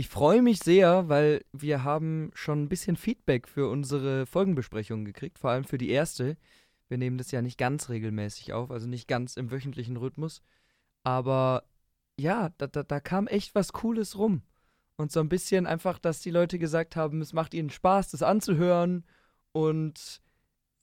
Ich freue mich sehr, weil wir haben schon ein bisschen Feedback für unsere Folgenbesprechungen gekriegt, vor allem für die erste. Wir nehmen das ja nicht ganz regelmäßig auf, also nicht ganz im wöchentlichen Rhythmus. Aber ja, da, da, da kam echt was Cooles rum. Und so ein bisschen einfach, dass die Leute gesagt haben, es macht ihnen Spaß, das anzuhören. Und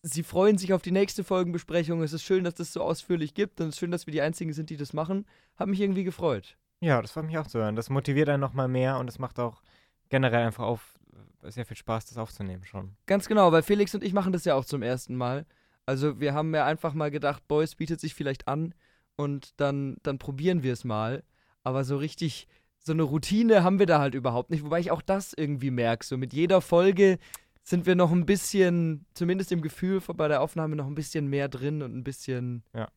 sie freuen sich auf die nächste Folgenbesprechung. Es ist schön, dass das so ausführlich gibt. Und es ist schön, dass wir die Einzigen sind, die das machen. Hat mich irgendwie gefreut. Ja, das freut mich auch zu hören. Das motiviert einen nochmal mehr und es macht auch generell einfach auf sehr viel Spaß, das aufzunehmen schon. Ganz genau, weil Felix und ich machen das ja auch zum ersten Mal. Also wir haben ja einfach mal gedacht, Boys bietet sich vielleicht an und dann, dann probieren wir es mal. Aber so richtig, so eine Routine haben wir da halt überhaupt nicht. Wobei ich auch das irgendwie merke. So mit jeder Folge sind wir noch ein bisschen, zumindest im Gefühl bei der Aufnahme, noch ein bisschen mehr drin und ein bisschen, ja,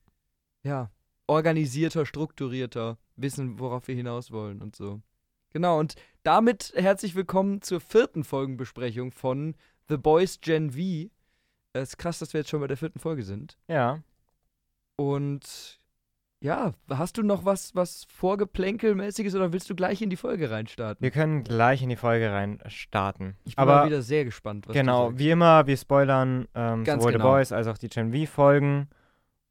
ja organisierter, strukturierter, wissen, worauf wir hinaus wollen und so. Genau, und damit herzlich willkommen zur vierten Folgenbesprechung von The Boys Gen V. Es ist krass, dass wir jetzt schon bei der vierten Folge sind. Ja. Und ja, hast du noch was, was Vorgeplänkelmäßiges oder willst du gleich in die Folge reinstarten? Wir können gleich in die Folge reinstarten. Ich bin Aber wieder sehr gespannt, was genau, wie immer, wir spoilern ähm, sowohl genau. The Boys als auch die Gen V-Folgen.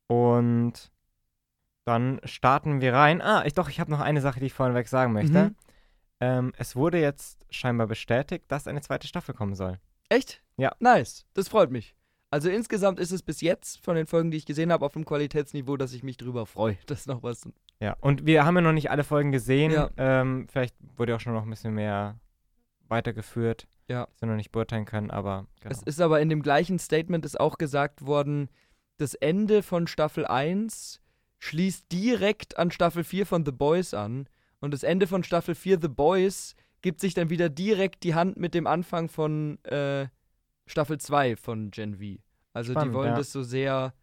Und dann starten wir rein. Ah, ich, doch, ich habe noch eine Sache, die ich vorneweg sagen möchte. Mhm. Ähm, es wurde jetzt scheinbar bestätigt, dass eine zweite Staffel kommen soll. Echt? Ja. Nice, das freut mich. Also insgesamt ist es bis jetzt von den Folgen, die ich gesehen habe, auf einem Qualitätsniveau, dass ich mich drüber freue, dass noch was. Ja, und wir haben ja noch nicht alle Folgen gesehen. Ja. Ähm, vielleicht wurde auch schon noch ein bisschen mehr weitergeführt. Ja. Das wir noch nicht beurteilen können, aber genau. Es ist aber in dem gleichen Statement ist auch gesagt worden, das Ende von Staffel 1 schließt direkt an Staffel 4 von The Boys an. Und das Ende von Staffel 4 The Boys gibt sich dann wieder direkt die Hand mit dem Anfang von äh, Staffel 2 von Gen V. Also die Spannend, wollen ja. das so sehr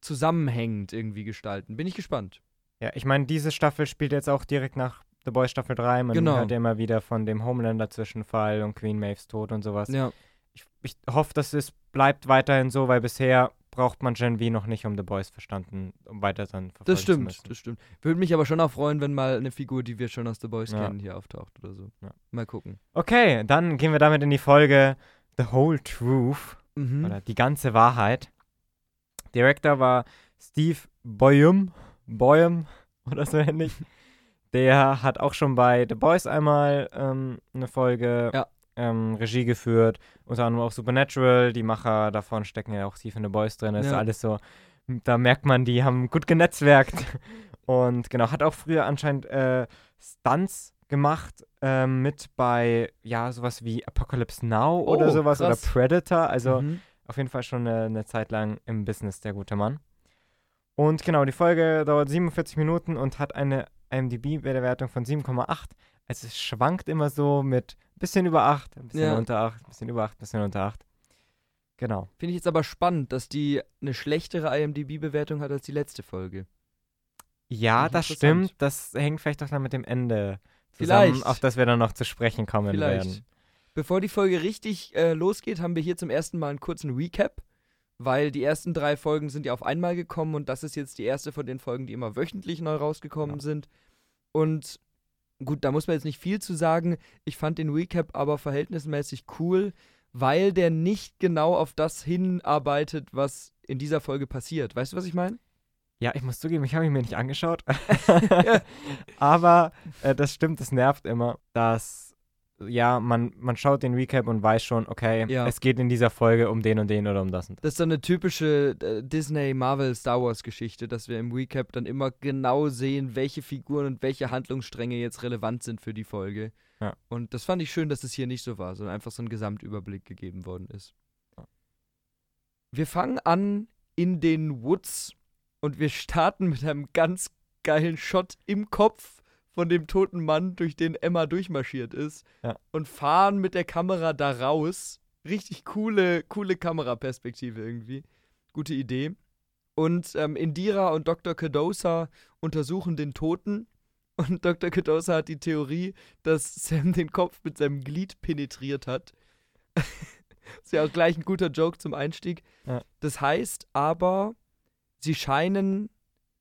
zusammenhängend irgendwie gestalten. Bin ich gespannt. Ja, ich meine, diese Staffel spielt jetzt auch direkt nach The Boys Staffel 3. Man Genau. hört ja immer wieder von dem Homelander-Zwischenfall und Queen Maves Tod und sowas. Ja. Ich, ich hoffe, dass es bleibt weiterhin so, weil bisher braucht man Gen V noch nicht um The Boys verstanden, um weiter dann verfolgen Das zu stimmt, müssen. das stimmt. Würde mich aber schon auch freuen, wenn mal eine Figur, die wir schon aus The Boys Ja. kennen, hier auftaucht oder so. Ja. Mal gucken. Okay, dann gehen wir damit in die Folge The Whole Truth Mhm. oder Die ganze Wahrheit. Director war Steve Boyum, Boyum oder so ähnlich. Der hat auch schon bei The Boys einmal ähm, eine Folge Ja. Ähm, Regie geführt, unter anderem auch Supernatural. Die Macher davon stecken ja auch tief in The Boys drin. Das ist Ja. alles so, da merkt man, die haben gut genetzwerkt. Und genau, hat auch früher anscheinend äh, Stunts gemacht ähm, mit bei, ja, sowas wie Apocalypse Now oder Oh, sowas krass. oder Predator. Also Mhm. auf jeden Fall schon eine, eine Zeit lang im Business, der gute Mann. Und genau, die Folge dauert 47 Minuten und hat eine IMDb-Bewertung von 7,8. Also es schwankt immer so mit bisschen über 8, ein bisschen Ja. unter 8, bisschen über 8, bisschen unter 8. Genau. Finde ich jetzt aber spannend, dass die eine schlechtere IMDb-Bewertung hat als die letzte Folge. Ja, das stimmt. Das hängt vielleicht auch dann mit dem Ende zusammen, Vielleicht. auf das wir dann noch zu sprechen kommen Vielleicht. werden. Bevor die Folge richtig äh, losgeht, haben wir hier zum ersten Mal einen kurzen Recap, weil die ersten drei Folgen sind ja auf einmal gekommen und das ist jetzt die erste von den Folgen, die immer wöchentlich neu rausgekommen Ja. sind. Und gut, da muss man jetzt nicht viel zu sagen. Ich fand den Recap aber verhältnismäßig cool, weil der nicht genau auf das hinarbeitet, was in dieser Folge passiert. Weißt du, was ich meine? Ja, ich muss zugeben, ich habe ihn mir nicht angeschaut. Aber äh, das stimmt, es nervt immer, dass, ja, man, man schaut den Recap und weiß schon, okay, Ja. es geht in dieser Folge um den und den oder um das und das. Das ist so eine typische äh, Disney, Marvel, Star Wars Geschichte, dass wir im Recap dann immer genau sehen, welche Figuren und welche Handlungsstränge jetzt relevant sind für die Folge. Ja. Und das fand ich schön, dass es hier nicht so war, sondern einfach so ein Gesamtüberblick gegeben worden ist. Ja. Wir fangen an in den Woods und wir starten mit einem ganz geilen Shot im Kopf von dem toten Mann, durch den Emma durchmarschiert ist Ja. und fahren mit der Kamera da raus. Richtig coole, coole Kameraperspektive irgendwie. Gute Idee. Und ähm, Indira und Dr. Cadosa untersuchen den Toten. Und Dr. Cadosa hat die Theorie, dass Sam den Kopf mit seinem Glied penetriert hat. ist ja auch gleich ein guter Joke zum Einstieg. Ja. Das heißt aber, sie scheinen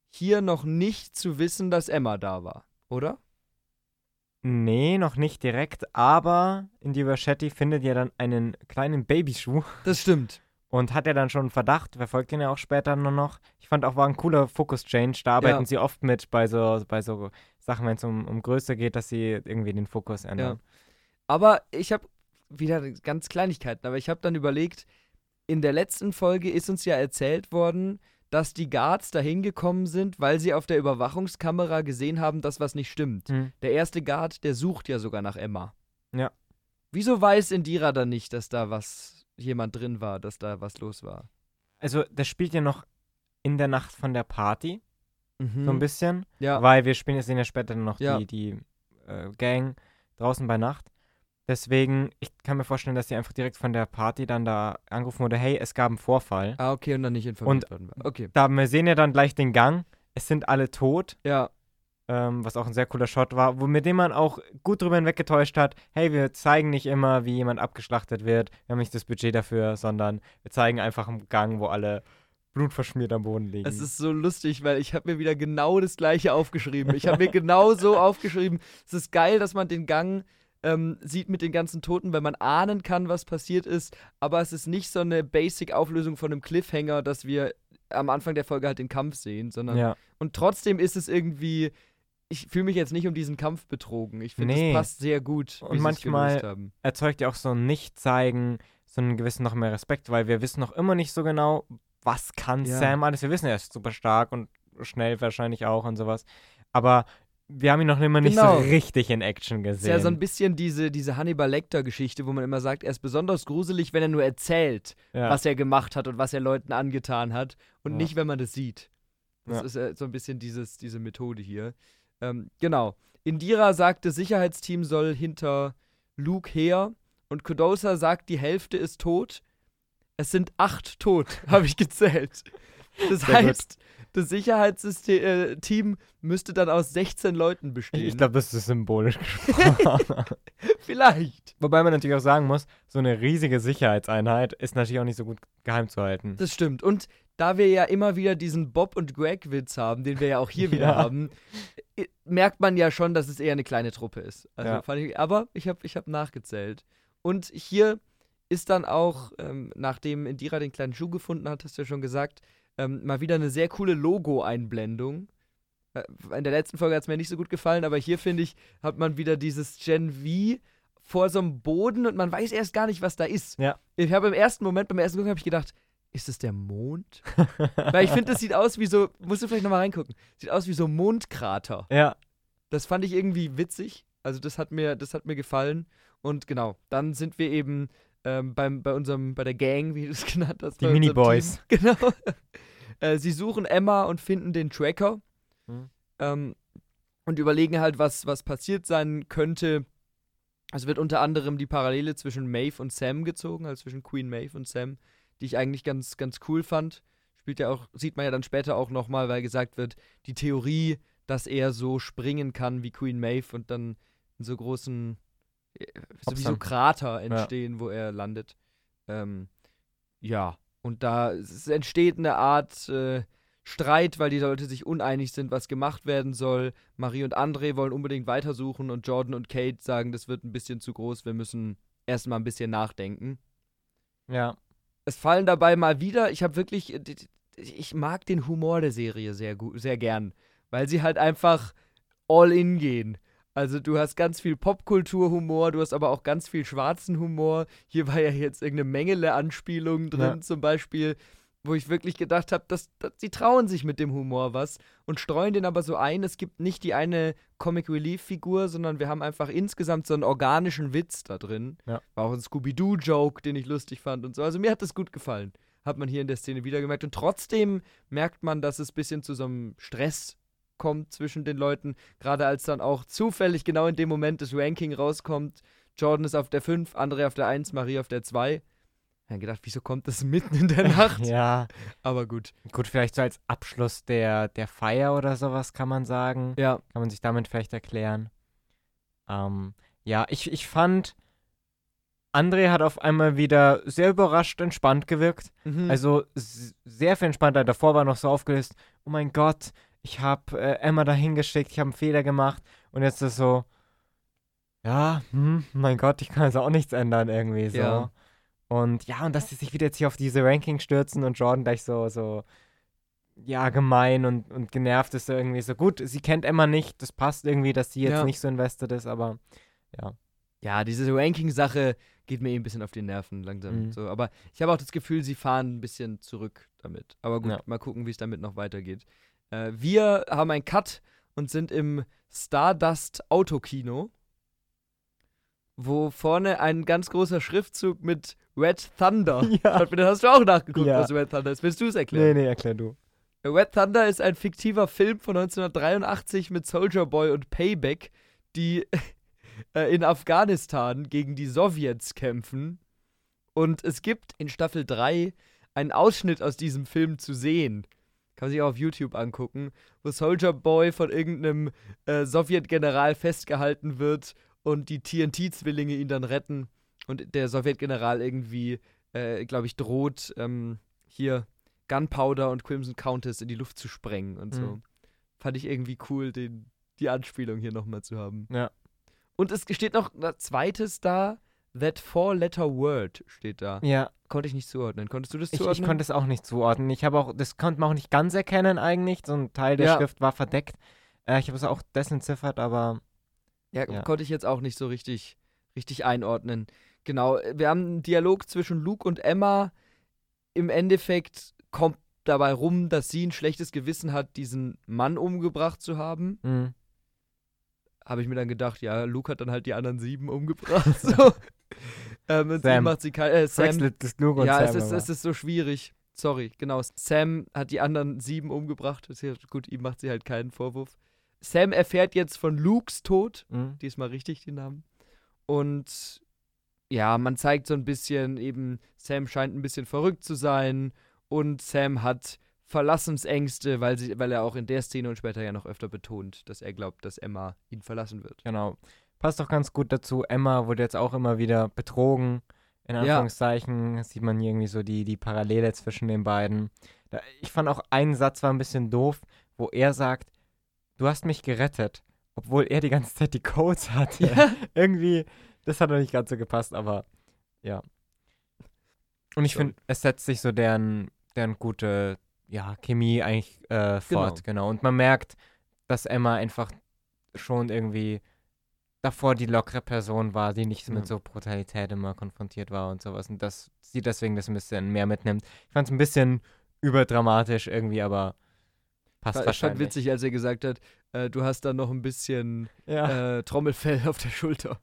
hier noch nicht zu wissen, dass Emma da war, oder? Nee, noch nicht direkt, aber Indira Shetty findet ja dann einen kleinen Babyschuh Das stimmt. und hat ja dann schon einen Verdacht, verfolgt ihn ja auch später nur noch. Ich fand auch, war ein cooler Fokus-Change. Da arbeiten Ja. sie oft mit bei so, bei so Sachen, wenn es um, um Größe geht, dass sie irgendwie den Fokus ändern. Aber ich habe wieder ganz Kleinigkeiten, aber ich habe dann überlegt, in der letzten Folge ist uns ja erzählt worden, dass die Guards da hingekommen sind, weil sie auf der Überwachungskamera gesehen haben, dass was nicht stimmt. Hm. Der erste Guard, der sucht ja sogar nach Emma. Ja. Wieso weiß Indira dann nicht, dass da was, jemand drin war, dass da was los war? Also, das spielt ja noch in der Nacht von der Party, Mhm. so ein bisschen. Ja, Weil wir spielen, sehen ja später noch Ja. die, die äh, Gang draußen bei Nacht. Deswegen, ich kann mir vorstellen, dass sie einfach direkt von der Party dann da angerufen wurde, hey, es gab einen Vorfall. ah, okay, und dann nicht informiert worden war. Okay, Da, wir sehen ja dann gleich den Gang. Es sind alle tot, ja, ähm, was auch ein sehr cooler Shot war, wo, mit dem man auch gut drüber hinweggetäuscht hat, hey, wir zeigen nicht immer, wie jemand abgeschlachtet wird, wir haben nicht das Budget dafür, sondern wir zeigen einfach einen Gang, wo alle blutverschmiert am Boden liegen. Es ist so lustig, weil ich habe mir wieder genau das gleiche aufgeschrieben. Ich habe mir genau so aufgeschrieben. Es ist geil, dass man den Gang ähm, sieht mit den ganzen Toten, weil man ahnen kann, was passiert ist. Aber es ist nicht so eine Basic-Auflösung von einem Cliffhanger, dass wir am Anfang der Folge halt den Kampf sehen, sondern ja. und trotzdem ist es irgendwie. Ich fühle mich jetzt nicht um diesen Kampf betrogen. Ich finde, Nee. es passt sehr gut, Und manchmal- erzeugt ja auch so ein Nicht-Zeigen, so einen gewissen noch mehr Respekt, weil wir wissen noch immer nicht so genau, was kann Ja. Sam alles. Wir wissen, er ist super stark und schnell wahrscheinlich auch und sowas. Aber wir haben ihn noch immer nicht Genau. so richtig in Action Es ist gesehen. ja so ein bisschen diese, diese Hannibal Lecter-Geschichte, wo man immer sagt, er ist besonders gruselig, wenn er nur erzählt. ja. was er gemacht hat und was er Leuten angetan hat und Ja. nicht, wenn man das sieht. Das Ja. ist äh, so ein bisschen dieses, diese Methode hier. Ähm, genau. Indira sagt, das Sicherheitsteam soll hinter Luke her und Kodosa sagt, die Hälfte ist tot. Es sind acht tot, habe ich gezählt. Das Sehr gut. Das Sicherheitsteam müsste dann aus 16 Leuten bestehen. ich glaube, das ist symbolisch gesprochen. Vielleicht. Wobei man natürlich auch sagen muss, so eine riesige Sicherheitseinheit ist natürlich auch nicht so gut geheim zu halten. Das stimmt. Und da wir ja immer wieder diesen Bob und Greg-Witz haben, den wir ja auch hier wieder Ja. haben, merkt man ja schon, dass es eher eine kleine Truppe ist. Also Ja. fand ich, aber ich habe ich hab nachgezählt. Und hier ist dann auch, ähm, nachdem Indira den kleinen Schuh gefunden hat, hast du ja schon gesagt, ähm, mal wieder eine sehr coole Logo-Einblendung. Äh, In der letzten Folge hat es mir nicht so gut gefallen, aber hier finde ich, hat man wieder dieses Gen V vor so einem Boden und man weiß erst gar nicht, was da ist. Ja. Ich habe im ersten Moment, beim ersten Gucken, habe ich gedacht, ist es der Mond? Weil ich finde, das sieht aus wie so, musst du vielleicht nochmal reingucken, sieht aus wie so Mondkrater. Ja, Das fand ich irgendwie witzig. Also das hat mir, das hat mir gefallen. Und genau, dann sind wir eben ähm, beim, bei unserem, bei der Gang, wie du es genannt hast. Die Miniboys. Genau. äh, sie suchen Emma und finden den Tracker. Mhm. Ähm, und überlegen halt, was, was passiert sein könnte. Es wird unter anderem die Parallele zwischen Maeve und Sam gezogen, also zwischen Queen Maeve und Sam, die ich eigentlich ganz, ganz cool fand. Spielt ja auch, sieht man ja dann später auch nochmal, weil gesagt wird, die Theorie, dass er so springen kann wie Queen Maeve und dann in so großen, so wie so. Krater entstehen, wo er landet. Ähm, ja, und da entsteht eine Art äh, Streit, weil die Leute sich uneinig sind, was gemacht werden soll. Marie und André wollen unbedingt weitersuchen und Jordan und Kate sagen, das wird ein bisschen zu groß, wir müssen erstmal ein bisschen nachdenken. ja. Es fallen dabei mal wieder, ich habe wirklich, äh, ich mag den Humor der Serie sehr gut, sehr gern, weil sie halt einfach all in gehen. Also du hast ganz viel Popkulturhumor, du hast aber auch ganz viel schwarzen Humor. Hier war ja jetzt irgendeine Mengele-Anspielung drin Ja. zum Beispiel, wo ich wirklich gedacht habe, dass, dass sie trauen sich mit dem Humor was und streuen den aber so ein. Es gibt nicht die eine Comic Relief Figur, sondern wir haben einfach insgesamt so einen organischen Witz da drin. Ja. War auch ein Scooby-Doo Joke, den ich lustig fand und so. Also mir hat das gut gefallen. Hat man hier in der Szene wieder gemerkt. Und trotzdem merkt man, dass es ein bisschen zu so einem Stress kommt zwischen den Leuten. Gerade als dann auch zufällig genau in dem Moment das Ranking rauskommt. Jordan ist auf der 5, André auf der 1, Marie auf der 2. Dann gedacht, wieso kommt das mitten in der Nacht? Ja. Aber gut. Gut, vielleicht so als Abschluss der, der Feier oder sowas kann man sagen. Ja, Kann man sich damit vielleicht erklären. Ähm, ja, ich, ich fand, André hat auf einmal wieder sehr überrascht entspannt gewirkt. mhm. Also sehr viel entspannter. Davor war noch so aufgelöst, oh mein Gott, ich habe äh, Emma dahin geschickt, ich habe einen Fehler gemacht. Und jetzt ist so, ja, hm, mein Gott, ich kann also auch nichts ändern irgendwie so. Ja. Und ja, und dass sie sich wieder jetzt hier auf diese Ranking stürzen und Jordan gleich so, so, ja, gemein und, und genervt ist irgendwie so. Gut, sie kennt Emma nicht, das passt irgendwie, dass sie jetzt Ja. nicht so invested ist, aber ja. Ja, diese Ranking-Sache geht mir eh ein bisschen auf die Nerven langsam. Mhm. So, aber ich habe auch das Gefühl, sie fahren ein bisschen zurück damit. Aber gut, Ja. mal gucken, wie es damit noch weitergeht. Äh, wir haben einen Cut und sind im Stardust Autokino, wo vorne ein ganz großer Schriftzug mit Red Thunder. Ja. Hast du auch nachgeguckt, Ja. was Red Thunder ist. Willst du es erklären? Nee, nee, erklär du. Red Thunder ist ein fiktiver Film von 1983 mit Soldier Boy und Payback, die äh, in Afghanistan gegen die Sowjets kämpfen. Und es gibt in Staffel 3 einen Ausschnitt aus diesem Film zu sehen. Kann man sich auch auf YouTube angucken, wo Soldier Boy von irgendeinem äh, Sowjetgeneral festgehalten wird und die TNT-Zwillinge ihn dann retten. Und der Sowjetgeneral irgendwie, äh, glaube ich, droht, ähm, hier Gunpowder und Crimson Countess in die Luft zu sprengen und so. Mhm. Fand ich irgendwie cool, den, die Anspielung hier nochmal zu haben. Ja. Und es steht noch ein zweites da, That Four-Letter Word steht da. Ja, Konnte ich nicht zuordnen. Konntest du das ich, zuordnen? ich konnte es auch nicht zuordnen. Ich habe auch, das konnte man auch nicht ganz erkennen eigentlich. So ein Teil der Ja. Schrift war verdeckt. Äh, ich habe es auch desentziffert, aber Ja, Ja. konnte ich jetzt auch nicht so richtig, richtig einordnen. Genau, wir haben einen Dialog zwischen Luke und Emma. Im Endeffekt kommt dabei rum, dass sie ein schlechtes Gewissen hat, diesen Mann umgebracht zu haben. mh, Habe ich mir dann gedacht, ja, Luke hat dann halt die anderen sieben umgebracht. so. Ähm, Sam. macht sie kein. Äh, Sam. Das und ja, Sam es ist, es ist so schwierig. Sorry, genau. Sam hat die anderen sieben umgebracht. Gut, ihm macht sie halt keinen Vorwurf. Sam erfährt jetzt von Lukes Tod. Mhm. Diesmal richtig die Namen. Und ja, man zeigt so ein bisschen eben, Sam scheint ein bisschen verrückt zu sein und Sam hat Verlassensängste, weil, sie, weil er auch in der Szene und später ja noch öfter betont, dass er glaubt, dass Emma ihn verlassen wird. Genau. Passt doch ganz gut dazu. Emma wurde jetzt auch immer wieder betrogen. In Ja. Anführungszeichen sieht man hier irgendwie so die, die Parallele zwischen den beiden. Da, ich fand auch einen Satz war ein bisschen doof, wo er sagt, du hast mich gerettet, obwohl er die ganze Zeit die Codes hatte. Ja. irgendwie, das hat noch nicht ganz so gepasst, aber ja. Und ich finde, es setzt sich so deren, deren gute ja, Chemie eigentlich äh, fort, genau. Und man merkt, dass Emma einfach schon irgendwie davor die lockere Person war, die nicht Ja. mit so Brutalität immer konfrontiert war und sowas. Und dass sie deswegen das ein bisschen mehr mitnimmt. Ich fand es ein bisschen überdramatisch irgendwie, aber passt War- Ich fand wahrscheinlich. witzig, als er gesagt hat, äh, du hast dann noch ein bisschen Ja. äh, Trommelfell auf der Schulter.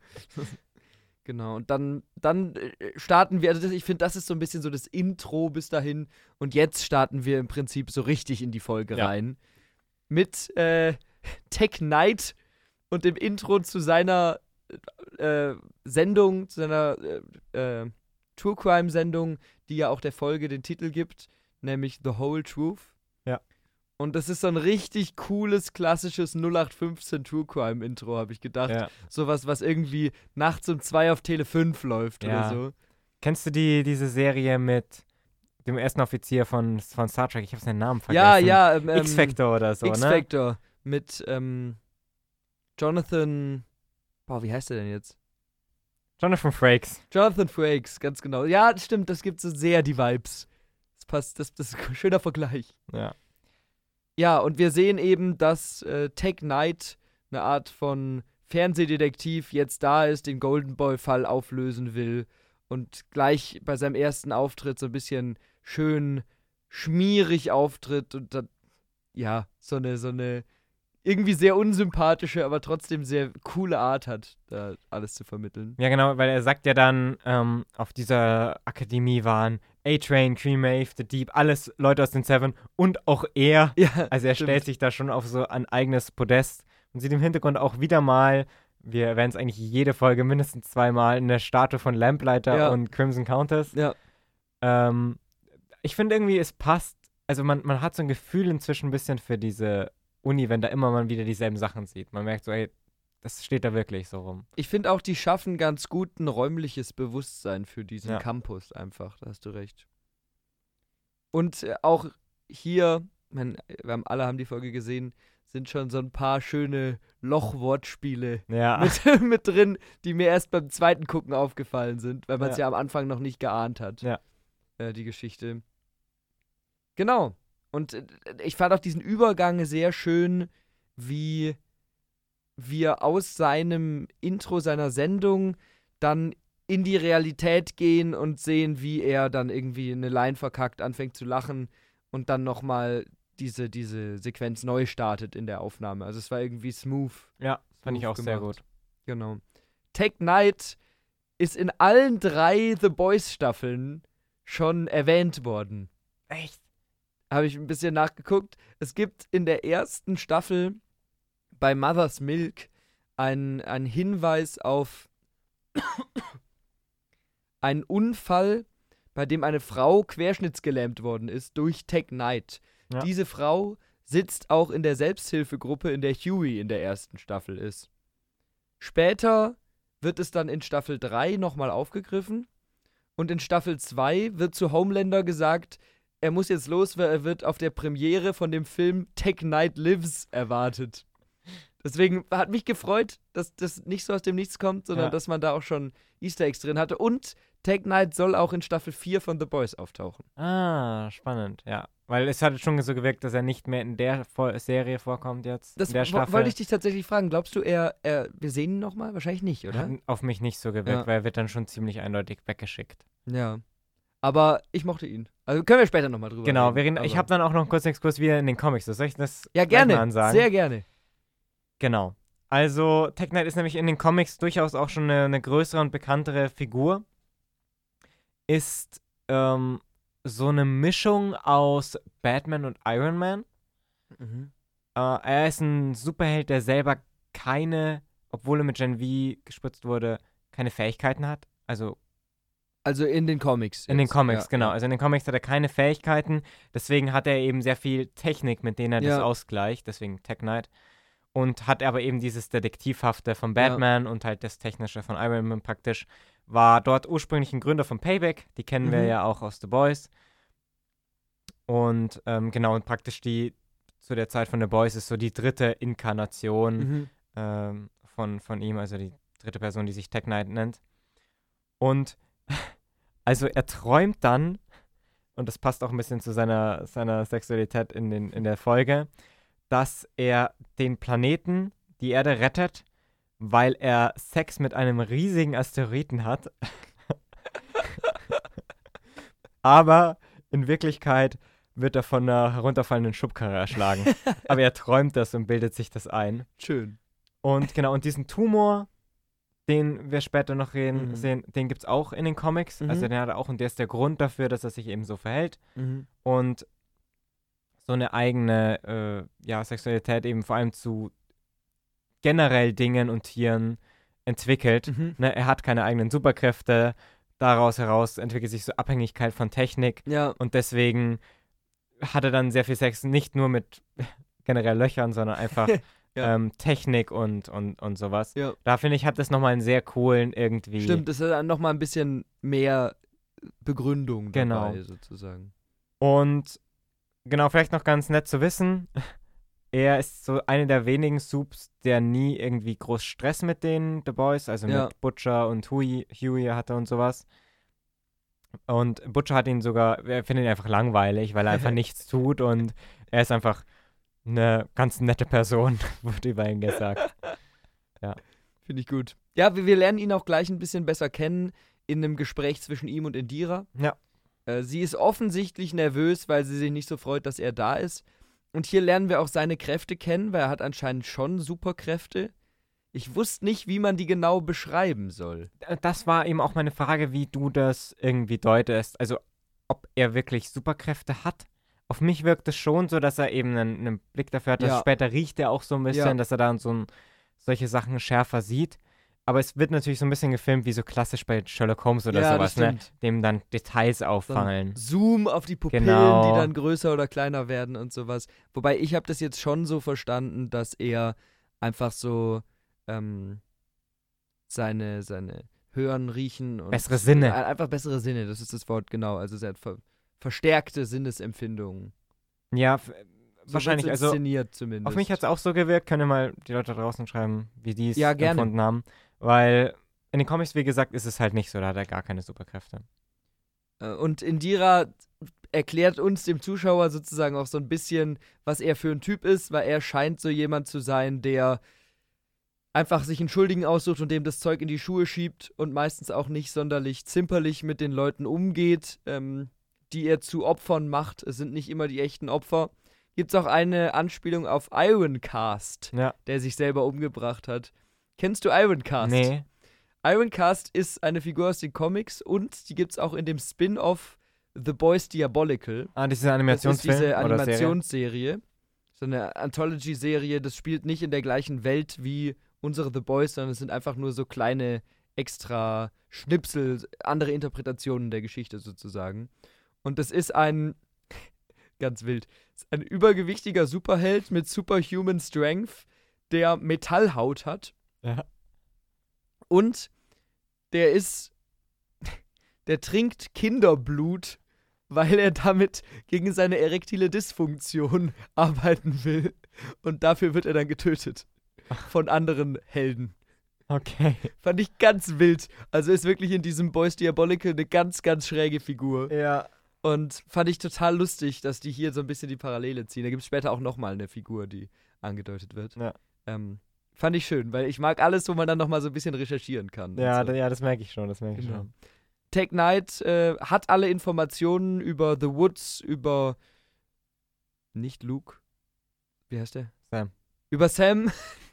genau, und dann, dann äh, starten wir, also das, ich finde, das ist so ein bisschen so das Intro bis dahin. Und jetzt starten wir im Prinzip so richtig in die Folge Ja. rein. Mit äh, Tech Knight und dem Intro zu seiner äh, Sendung, zu seiner äh, äh, True Crime Sendung, die ja auch der Folge den Titel gibt, nämlich The Whole Truth. Ja. Und das ist so ein richtig cooles, klassisches 0815 True Crime Intro, habe ich gedacht. ja. Sowas, was irgendwie nachts um zwei auf Tele 5 läuft Ja. oder so. Kennst du die, diese Serie mit dem ersten Offizier von, von Star Trek? Ich habe seinen Namen vergessen. Ja, ja. Ähm, X-Factor oder so, ne? X-Factor mit ähm, Jonathan. Boah, wie heißt der denn jetzt? Jonathan Frakes. Jonathan Frakes, ganz genau. Ja, stimmt, das gibt so sehr die Vibes. Das passt, das, das ist ein schöner Vergleich. Ja. Ja, und wir sehen eben, dass äh, Tech Knight, eine Art von Fernsehdetektiv, jetzt da ist, den Golden Boy-Fall auflösen will und gleich bei seinem ersten Auftritt so ein bisschen schön schmierig auftritt und dann, ja, so eine, so eine irgendwie sehr unsympathische, aber trotzdem sehr coole Art hat, da alles zu vermitteln. Ja, genau, weil er sagt ja dann, ähm, auf dieser Akademie waren A-Train, Cream Maeve, The Deep, alles Leute aus den Seven und auch er. Ja, Also er stimmt. stellt sich da schon auf so ein eigenes Podest und sieht im Hintergrund auch wieder mal, wir erwähnen es eigentlich jede Folge mindestens zweimal, eine Statue von Lamplighter Ja. und Crimson Countess. Ja. Ähm, ich finde irgendwie, es passt, also man, man hat so ein Gefühl inzwischen ein bisschen für diese Uni, wenn da immer man wieder dieselben Sachen sieht. Man merkt so, ey, das steht da wirklich so rum. Ich finde auch, die schaffen ganz gut ein räumliches Bewusstsein für diesen Ja. Campus einfach, da hast du recht. Und äh, auch hier, mein, wir haben alle haben die Folge gesehen, sind schon so ein paar schöne Lochwortspiele Ja. mit, mit drin, die mir erst beim zweiten Gucken aufgefallen sind, weil man es Ja. ja. am Anfang noch nicht geahnt hat. Ja. Äh, die Geschichte. Genau. Und äh, ich fand auch diesen Übergang sehr schön, wie wir aus seinem Intro seiner Sendung dann in die Realität gehen und sehen, wie er dann irgendwie eine Line verkackt, anfängt zu lachen und dann nochmal diese, diese Sequenz neu startet in der Aufnahme. Also es war irgendwie smooth. ja, fand ich smooth auch sehr gemacht. gut. Genau. Tech Knight ist in allen drei The Boys Staffeln schon erwähnt worden. Echt? Habe ich ein bisschen nachgeguckt. Es gibt in der ersten Staffel bei Mother's Milk einen, einen Hinweis auf einen Unfall, bei dem eine Frau querschnittsgelähmt worden ist durch Tech Knight. Ja. Diese Frau sitzt auch in der Selbsthilfegruppe, in der Huey in der ersten Staffel ist. Später wird es dann in Staffel 3 nochmal aufgegriffen und in Staffel 2 wird zu Homelander gesagt, er muss jetzt los, weil er wird auf der Premiere von dem Film Tech Knight Lives erwartet. Deswegen hat mich gefreut, dass das nicht so aus dem Nichts kommt, sondern Ja. dass man da auch schon Easter Eggs drin hatte. Und Tech Knight soll auch in Staffel 4 von The Boys auftauchen. Ah, spannend, ja. Weil es hat schon so gewirkt, dass er nicht mehr in der Serie vorkommt jetzt. Das wollte ich dich tatsächlich fragen. Glaubst du, er, er wir sehen ihn nochmal? Wahrscheinlich nicht, oder? Hat auf mich nicht so gewirkt, Ja. weil er wird dann schon ziemlich eindeutig weggeschickt. Ja. Aber ich mochte ihn. Also können wir später nochmal drüber Genau, reden. reden, ich habe dann auch noch einen kurzen Exkurs wieder in den Comics. Soll ich das Ja, gerne. ansagen? Sehr gerne. Genau. Also, Tech Knight ist nämlich in den Comics durchaus auch schon eine, eine größere und bekanntere Figur. Ist ähm, so eine Mischung aus Batman und Iron Man. Mhm. Äh, er ist ein Superheld, der selber keine, obwohl er mit Gen V gespritzt wurde, keine Fähigkeiten hat. Also Also in den Comics. in den jetzt. Comics, Ja, genau. ja. Also in den Comics hat er keine Fähigkeiten. Deswegen hat er eben sehr viel Technik, mit denen er das Ja. ausgleicht. Deswegen Tech Knight. Und hat aber eben dieses Detektivhafte von Batman und halt das Technische von Iron Man praktisch. War dort ursprünglich ein Gründer von Payback. Die kennen wir Mhm. ja auch aus The Boys. Und ähm, genau, und praktisch die zu der Zeit von The Boys ist so die dritte Inkarnation Mhm. ähm, von, von ihm, also die dritte Person, die sich Tech Knight nennt. Und also er träumt dann, und das passt auch ein bisschen zu seiner, seiner Sexualität in, den, in der Folge, dass er den Planeten, die Erde rettet, weil er Sex mit einem riesigen Asteroiden hat. Aber in Wirklichkeit wird er von einer herunterfallenden Schubkarre erschlagen. Aber er träumt das und bildet sich das ein. Schön. Und genau, und diesen Tumor, den wir später noch reden, Mhm. sehen, den gibt es auch in den Comics. Also Mhm. den hat er auch und der ist der Grund dafür, dass er sich eben so verhält. Mhm. Und so eine eigene äh, ja, Sexualität eben vor allem zu generell Dingen und Tieren entwickelt. Mhm. Ne, er hat keine eigenen Superkräfte. Daraus heraus entwickelt sich so Abhängigkeit von Technik. Ja, Und deswegen hat er dann sehr viel Sex, nicht nur mit generell Löchern, sondern einfach Ja. ähm, Technik und, und, und sowas. Ja. Da finde ich, hat das nochmal einen sehr coolen irgendwie. stimmt. Das ist dann nochmal ein bisschen mehr Begründung Genau. dabei, sozusagen. Und genau, vielleicht noch ganz nett zu wissen, er ist so eine der wenigen Soups, der nie irgendwie groß Stress mit den The Boys, also Ja. mit Butcher und Huey, Huey hatte und sowas. Und Butcher hat ihn sogar, er findet ihn einfach langweilig, weil er einfach nichts tut und er ist einfach eine ganz nette Person, wurde über ihn gesagt. Finde ich gut. Ja, wir, wir lernen ihn auch gleich ein bisschen besser kennen in einem Gespräch zwischen ihm und Indira. Ja. Äh, sie ist offensichtlich nervös, weil sie sich nicht so freut, dass er da ist. Und hier lernen wir auch seine Kräfte kennen, weil er hat anscheinend schon Superkräfte. Ich wusste nicht, wie man die genau beschreiben soll. Äh, Das war eben auch meine Frage, wie du das irgendwie deutest. Also, ob er wirklich Superkräfte hat. Auf mich wirkt es schon so, dass er eben einen, einen Blick dafür hat. Dass Ja. Später riecht er auch so ein bisschen, Ja. dass er dann so ein, solche Sachen schärfer sieht. Aber es wird natürlich so ein bisschen gefilmt, wie so klassisch bei Sherlock Holmes oder ja, sowas, ne? Dem dann Details Dann auffallen. Zoom auf die Pupillen, Genau. die dann größer oder kleiner werden und sowas. Wobei ich habe das jetzt schon so verstanden, dass er einfach so ähm, seine, seine Hören, Riechen und Bessere Sinne. Äh, Einfach bessere Sinne, das ist das Wort, genau. Also er hat verstärkte Sinnesempfindungen. Ja, So wahrscheinlich, also zumindest. auf mich hat es auch so gewirkt. Können mal die Leute da draußen schreiben, wie die es Ja, gerne. empfunden haben. Weil in den Comics, wie gesagt, ist es halt nicht so. Da hat er gar keine Superkräfte. Äh, Und Indira erklärt uns, dem Zuschauer, sozusagen auch so ein bisschen, was er für ein Typ ist, weil er scheint so jemand zu sein, der einfach sich einen Schuldigen aussucht und dem das Zeug in die Schuhe schiebt und meistens auch nicht sonderlich zimperlich mit den Leuten umgeht, ähm, die er zu Opfern macht. Es sind nicht immer die echten Opfer. Gibt es auch eine Anspielung auf Ironcast, Ja. der sich selber umgebracht hat. Kennst du Ironcast? Nee. Ironcast ist eine Figur aus den Comics und die gibt es auch in dem Spin-off The Boys Diabolical. Ah, diese Das ist Animationsfilm diese oder Serie? Animationsserie. So eine Anthology-Serie, das spielt nicht in der gleichen Welt wie unsere The Boys, sondern es sind einfach nur so kleine extra Schnipsel, andere Interpretationen der Geschichte sozusagen. Und das ist ein, ganz wild, ein übergewichtiger Superheld mit Superhuman Strength, der Metallhaut hat Ja. und der ist, der trinkt Kinderblut, weil er damit gegen seine erektile Dysfunktion arbeiten will. Und dafür wird er dann getötet. Von anderen Helden. Okay. Fand ich ganz wild. Also ist wirklich in diesem Boys Diabolical eine ganz, ganz schräge Figur. Ja. Und fand ich total lustig, dass die hier so ein bisschen die Parallele ziehen. Da gibt es später auch nochmal eine Figur, die angedeutet wird. Ja. Ähm, fand ich schön, weil ich mag alles, wo man dann nochmal so ein bisschen recherchieren kann. Ja, so. ja, das merke ich schon, das merke ich Genau. schon. Tech Knight äh, hat alle Informationen über The Woods, über nicht Luke. Wie heißt der? Sam. Über Sam.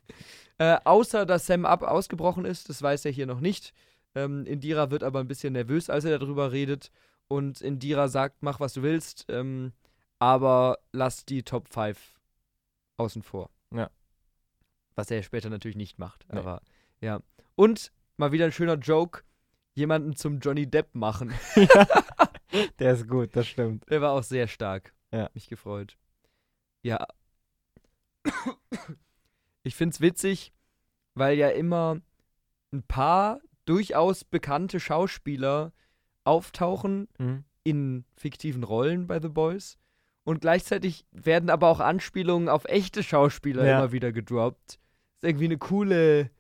äh, außer dass Sam ab ausgebrochen ist, das weiß er hier noch nicht. Ähm, Indira wird aber ein bisschen nervös, als er darüber redet. Und Indira sagt, mach was du willst, ähm, aber lass die Top 5 außen vor. Ja. Was er später natürlich nicht macht. Nee. Aber ja. Und mal wieder ein schöner Joke, jemanden zum Johnny Depp machen. Der ist gut, das stimmt. Der war auch sehr stark. Ja. Mich gefreut. Ja. Ich find's witzig, weil ja immer ein paar durchaus bekannte Schauspieler auftauchen Mhm. in fiktiven Rollen bei The Boys. Und gleichzeitig werden aber auch Anspielungen auf echte Schauspieler Ja. immer wieder gedroppt. Ist irgendwie eine coole,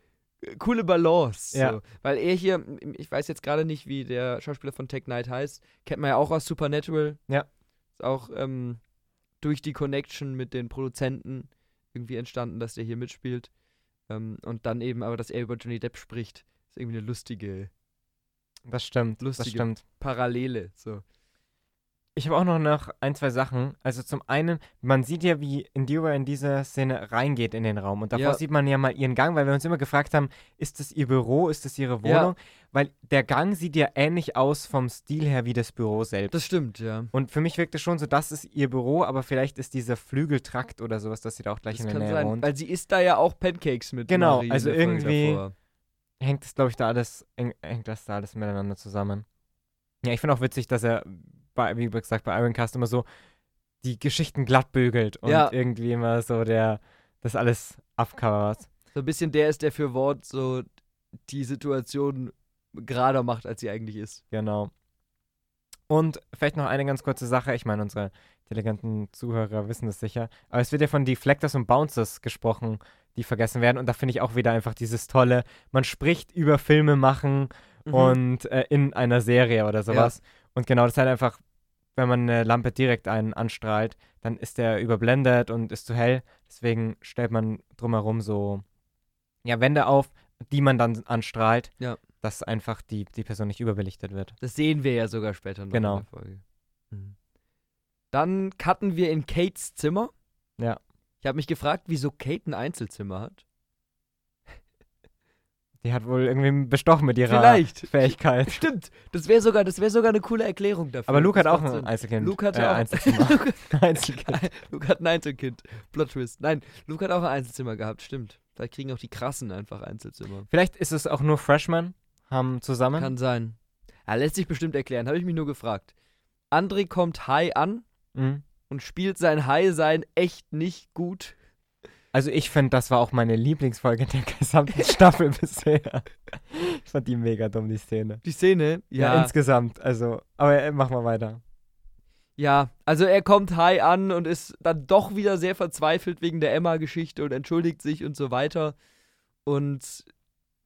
coole Balance. Ja. So. Weil er hier, ich weiß jetzt gerade nicht, wie der Schauspieler von Tech Knight heißt, kennt man ja auch aus Supernatural. Ja. Ist auch ähm, durch die Connection mit den Produzenten irgendwie entstanden, dass der hier mitspielt. Ähm, und dann eben aber, dass er über Johnny Depp spricht, ist irgendwie eine lustige Das stimmt, das Lustige- stimmt. Parallele. So. Ich habe auch noch, noch ein, zwei Sachen. Also zum einen, man sieht ja, wie Indira in diese Szene reingeht in den Raum. Und davor Ja. sieht man ja mal ihren Gang, weil wir uns immer gefragt haben, ist das ihr Büro, ist das ihre Ja. Wohnung? Weil der Gang sieht ja ähnlich aus vom Stil her wie das Büro selbst. Das stimmt, ja. und für mich wirkt es schon so, das ist ihr Büro, aber vielleicht ist dieser Flügeltrakt oder sowas, dass sie da auch gleich Das in der Nähe sein, wohnt. weil sie isst da ja auch Pancakes mit. Genau, Marie also irgendwie- davor. Hängt es, glaube ich, da alles, häng- hängt das da alles miteinander zusammen. Ja, ich finde auch witzig, dass er, bei, wie gesagt, bei Ironcast immer so die Geschichten glatt bügelt und Ja. irgendwie immer so der, das alles abcovert. So ein bisschen der ist, der für Wort so die Situation gerader macht, als sie eigentlich ist. Genau. Und vielleicht noch eine ganz kurze Sache. Ich meine, unsere intelligenten Zuhörer wissen das sicher. Aber es wird ja von Deflectors und Bouncers gesprochen, die vergessen werden. Und da finde ich auch wieder einfach dieses tolle, man spricht über Filme machen Mhm. und äh, in einer Serie oder sowas. Und genau, das ist halt einfach, wenn man eine Lampe direkt einen anstrahlt, dann ist der überblendet und ist zu hell. Deswegen stellt man drumherum so ja, Wände auf, die man dann anstrahlt, Ja. Dass einfach die, die Person nicht überbelichtet wird. Das sehen wir ja sogar später noch Genau. in der Folge. Mhm. Dann cutten wir in Kates Zimmer. Ja. Ich habe mich gefragt, wieso Kate ein Einzelzimmer hat. Die hat wohl irgendwie bestochen mit ihrer Vielleicht. Fähigkeit. Stimmt. Das wäre sogar, das wär sogar eine coole Erklärung dafür. Aber Luke hat auch ein. Einzelkind. Luke hatte äh, auch Einzelzimmer. Luke, Einzelkind. Luke hat ein Einzelkind. Plot Twist. Nein, Luke hat auch ein Einzelzimmer gehabt, stimmt. Vielleicht kriegen auch die Krassen einfach Einzelzimmer. Vielleicht ist es auch nur Freshmen, haben zusammen. Kann sein. Ja, lässt sich bestimmt erklären, habe ich mich nur gefragt. André kommt High an Mhm. und spielt sein High-Sein echt nicht gut. Also ich finde, das war auch meine Lieblingsfolge der gesamten Staffel bisher. Ich fand die mega dumm, die Szene. Die Szene, Ja, ja. insgesamt. Also, aber äh, mach mal weiter. Ja, also er kommt high an und ist dann doch wieder sehr verzweifelt wegen der Emma-Geschichte und entschuldigt sich und so weiter. Und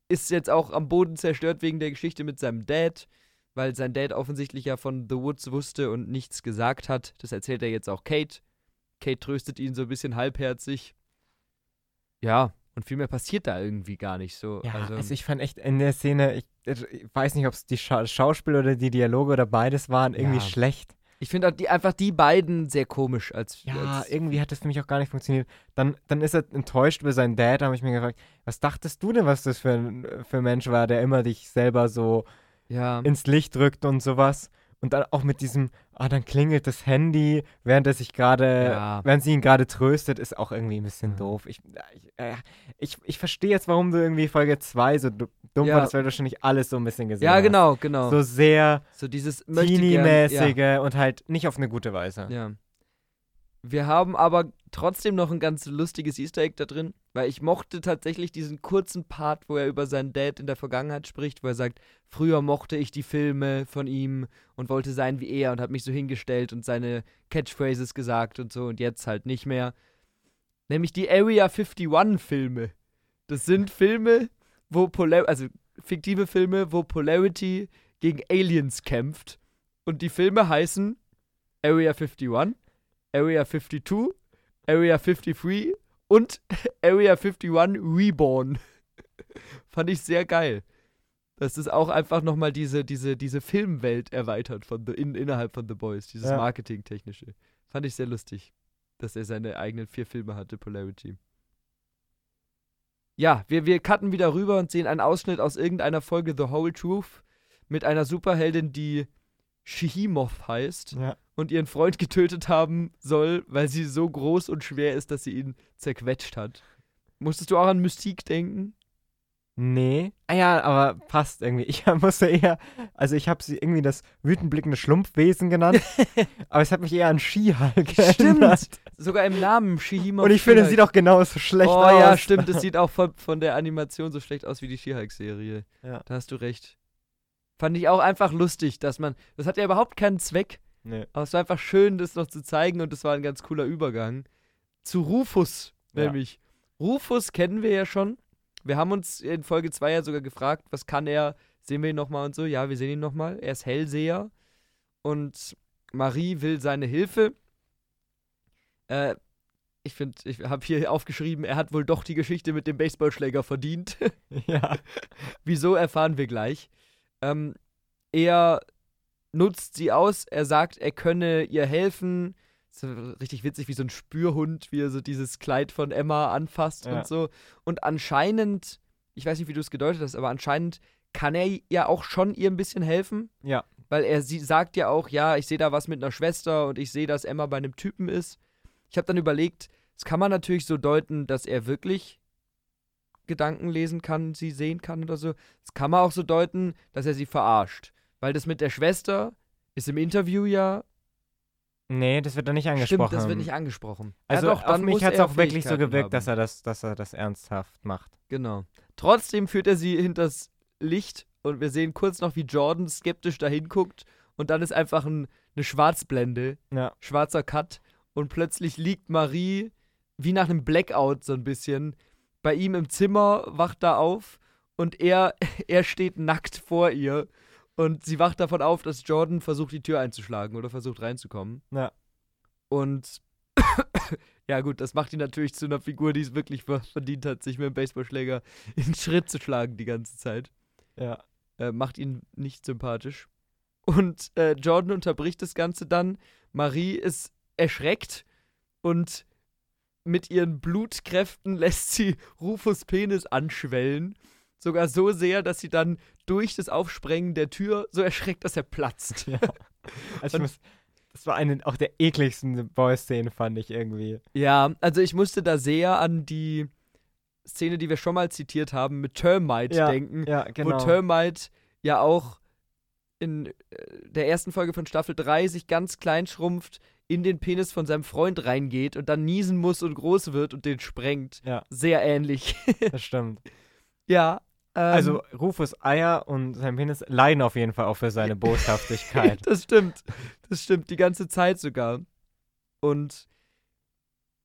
ist jetzt auch am Boden zerstört wegen der Geschichte mit seinem Dad, weil sein Dad offensichtlich ja von The Woods wusste und nichts gesagt hat. Das erzählt er jetzt auch Kate. Kate tröstet ihn so ein bisschen halbherzig. Ja, und viel mehr passiert da irgendwie gar nicht so. Ja, also, also, ich fand echt in der Szene, ich, ich weiß nicht, ob es die Scha Schauspiel oder die Dialoge oder beides waren, irgendwie Ja. schlecht. Ich finde die, einfach die beiden sehr komisch als. Ja, als, irgendwie hat das für mich auch gar nicht funktioniert. Dann, dann ist er enttäuscht über seinen Dad, da habe ich mir gefragt, was dachtest du denn, was das für ein, für ein Mensch war, der immer dich selber so Ja. ins Licht rückt und sowas. Und dann auch mit diesem, ah, dann klingelt das Handy, während er sich gerade, Ja. während sie ihn gerade tröstet, ist auch irgendwie ein bisschen Ja. doof. Ich, ich, äh, ich, ich verstehe jetzt, warum du irgendwie Folge 2 so du- dumm Ja. fandest, weil du wahrscheinlich alles so ein bisschen gesehen ja, hast. genau, genau. So sehr So dieses gern- ja. Teenie-mäßige und halt nicht auf eine gute Weise. Ja. Wir haben aber trotzdem noch ein ganz lustiges Easter Egg da drin, weil ich mochte tatsächlich diesen kurzen Part, wo er über seinen Dad in der Vergangenheit spricht, wo er sagt, früher mochte ich die Filme von ihm und wollte sein wie er und hat mich so hingestellt und seine Catchphrases gesagt und so und jetzt halt nicht mehr. Nämlich die Area 51 Filme. Das sind Filme, wo Polar also fiktive Filme, wo Polarity gegen Aliens kämpft und die Filme heißen Area 51, Area 52, Area 53 und Area 51 Reborn. Fand ich sehr geil. Dass es auch einfach nochmal diese, diese, diese Filmwelt erweitert von the, in, innerhalb von The Boys, dieses Ja. Marketingtechnische. Fand ich sehr lustig, dass er seine eigenen vier Filme hatte, Polarity. Ja, wir, wir cutten wieder rüber und sehen einen Ausschnitt aus irgendeiner Folge The Whole Truth mit einer Superheldin, die Shihimoth heißt Ja. Und ihren Freund getötet haben soll, weil sie so groß und schwer ist, dass sie ihn zerquetscht hat. Musstest du auch an Mystique denken? Nee. Ah ja, aber passt irgendwie. Ich musste eher, also ich habe sie irgendwie das wütend blickende Schlumpfwesen genannt, aber es hat mich eher an She-Hulk erinnert. Sogar im Namen Shihimoth. Und ich finde, She-Hulk. sieht auch genauso schlecht Oh aus. ja, stimmt. Es sieht auch von, von der Animation so schlecht aus wie die She-Hulk-Serie. Ja. Da hast du recht. Fand ich auch einfach lustig, dass man. Das hat ja überhaupt keinen Zweck, Nee. aber es war einfach schön, das noch zu zeigen und es war ein ganz cooler Übergang. Zu Rufus, Ja. nämlich. Rufus kennen wir ja schon. Wir haben uns in Folge 2 ja sogar gefragt, was kann er? Sehen wir ihn nochmal und so? Ja, wir sehen ihn nochmal. Er ist Hellseher. Und Marie will seine Hilfe. Äh, ich finde, ich habe hier aufgeschrieben, er hat wohl doch die Geschichte mit dem Baseballschläger verdient. Ja. Wieso erfahren wir gleich. Ähm, er nutzt sie aus, er sagt, er könne ihr helfen. So richtig witzig, wie so ein Spürhund, wie er so dieses Kleid von Emma anfasst Ja. und so. Und anscheinend, ich weiß nicht, wie du es gedeutet hast, aber anscheinend kann er ja auch schon ihr ein bisschen helfen. Ja. Weil er sie sagt ja auch, ja, ich sehe da was mit einer Schwester und ich sehe, dass Emma bei einem Typen ist. Ich habe dann überlegt, das kann man natürlich so deuten, dass er wirklich Gedanken lesen kann, sie sehen kann oder so. Das kann man auch so deuten, dass er sie verarscht. Weil das mit der Schwester ist im Interview ja. Nee, das wird da nicht angesprochen. Stimmt, das wird nicht angesprochen. Also ja, doch, auf mich hat es auch wirklich so gewirkt, haben. dass er, das, dass er das ernsthaft macht. Genau. Trotzdem führt er sie hinters Licht und wir sehen kurz noch, wie Jordan skeptisch dahin guckt und dann ist einfach ein, eine Schwarzblende, Ja. schwarzer Cut und plötzlich liegt Marie wie nach einem Blackout so ein bisschen bei ihm im Zimmer, wacht da auf und er, er steht nackt vor ihr und sie wacht davon auf, dass Jordan versucht, die Tür einzuschlagen oder versucht reinzukommen. Ja. Und ja gut, das macht ihn natürlich zu einer Figur, die es wirklich ver- verdient hat, sich mit dem Baseballschläger in den Schritt zu schlagen die ganze Zeit. Ja. Äh, macht ihn nicht sympathisch. Und äh, Jordan unterbricht das Ganze dann. Marie ist erschreckt und mit ihren Blutkräften lässt sie Rufus Penis anschwellen. Sogar so sehr, dass sie dann durch das Aufsprengen der Tür so erschreckt, dass er platzt. ja. Also ich muss, das war eine auch der ekligsten Boy-Szenen, fand ich irgendwie. Ja, also ich musste da sehr an die Szene, die wir schon mal zitiert haben, mit Termite Ja, denken, Ja, genau. wo Termite ja auch in äh, der ersten Folge von Staffel 3 sich ganz klein schrumpft, in den Penis von seinem Freund reingeht und dann niesen muss und groß wird und den sprengt. Ja. Sehr ähnlich. das stimmt. ja, Also Rufus Eier und sein Penis leiden auf jeden Fall auch für seine Boshaftigkeit. das stimmt. Das stimmt, die ganze Zeit sogar. Und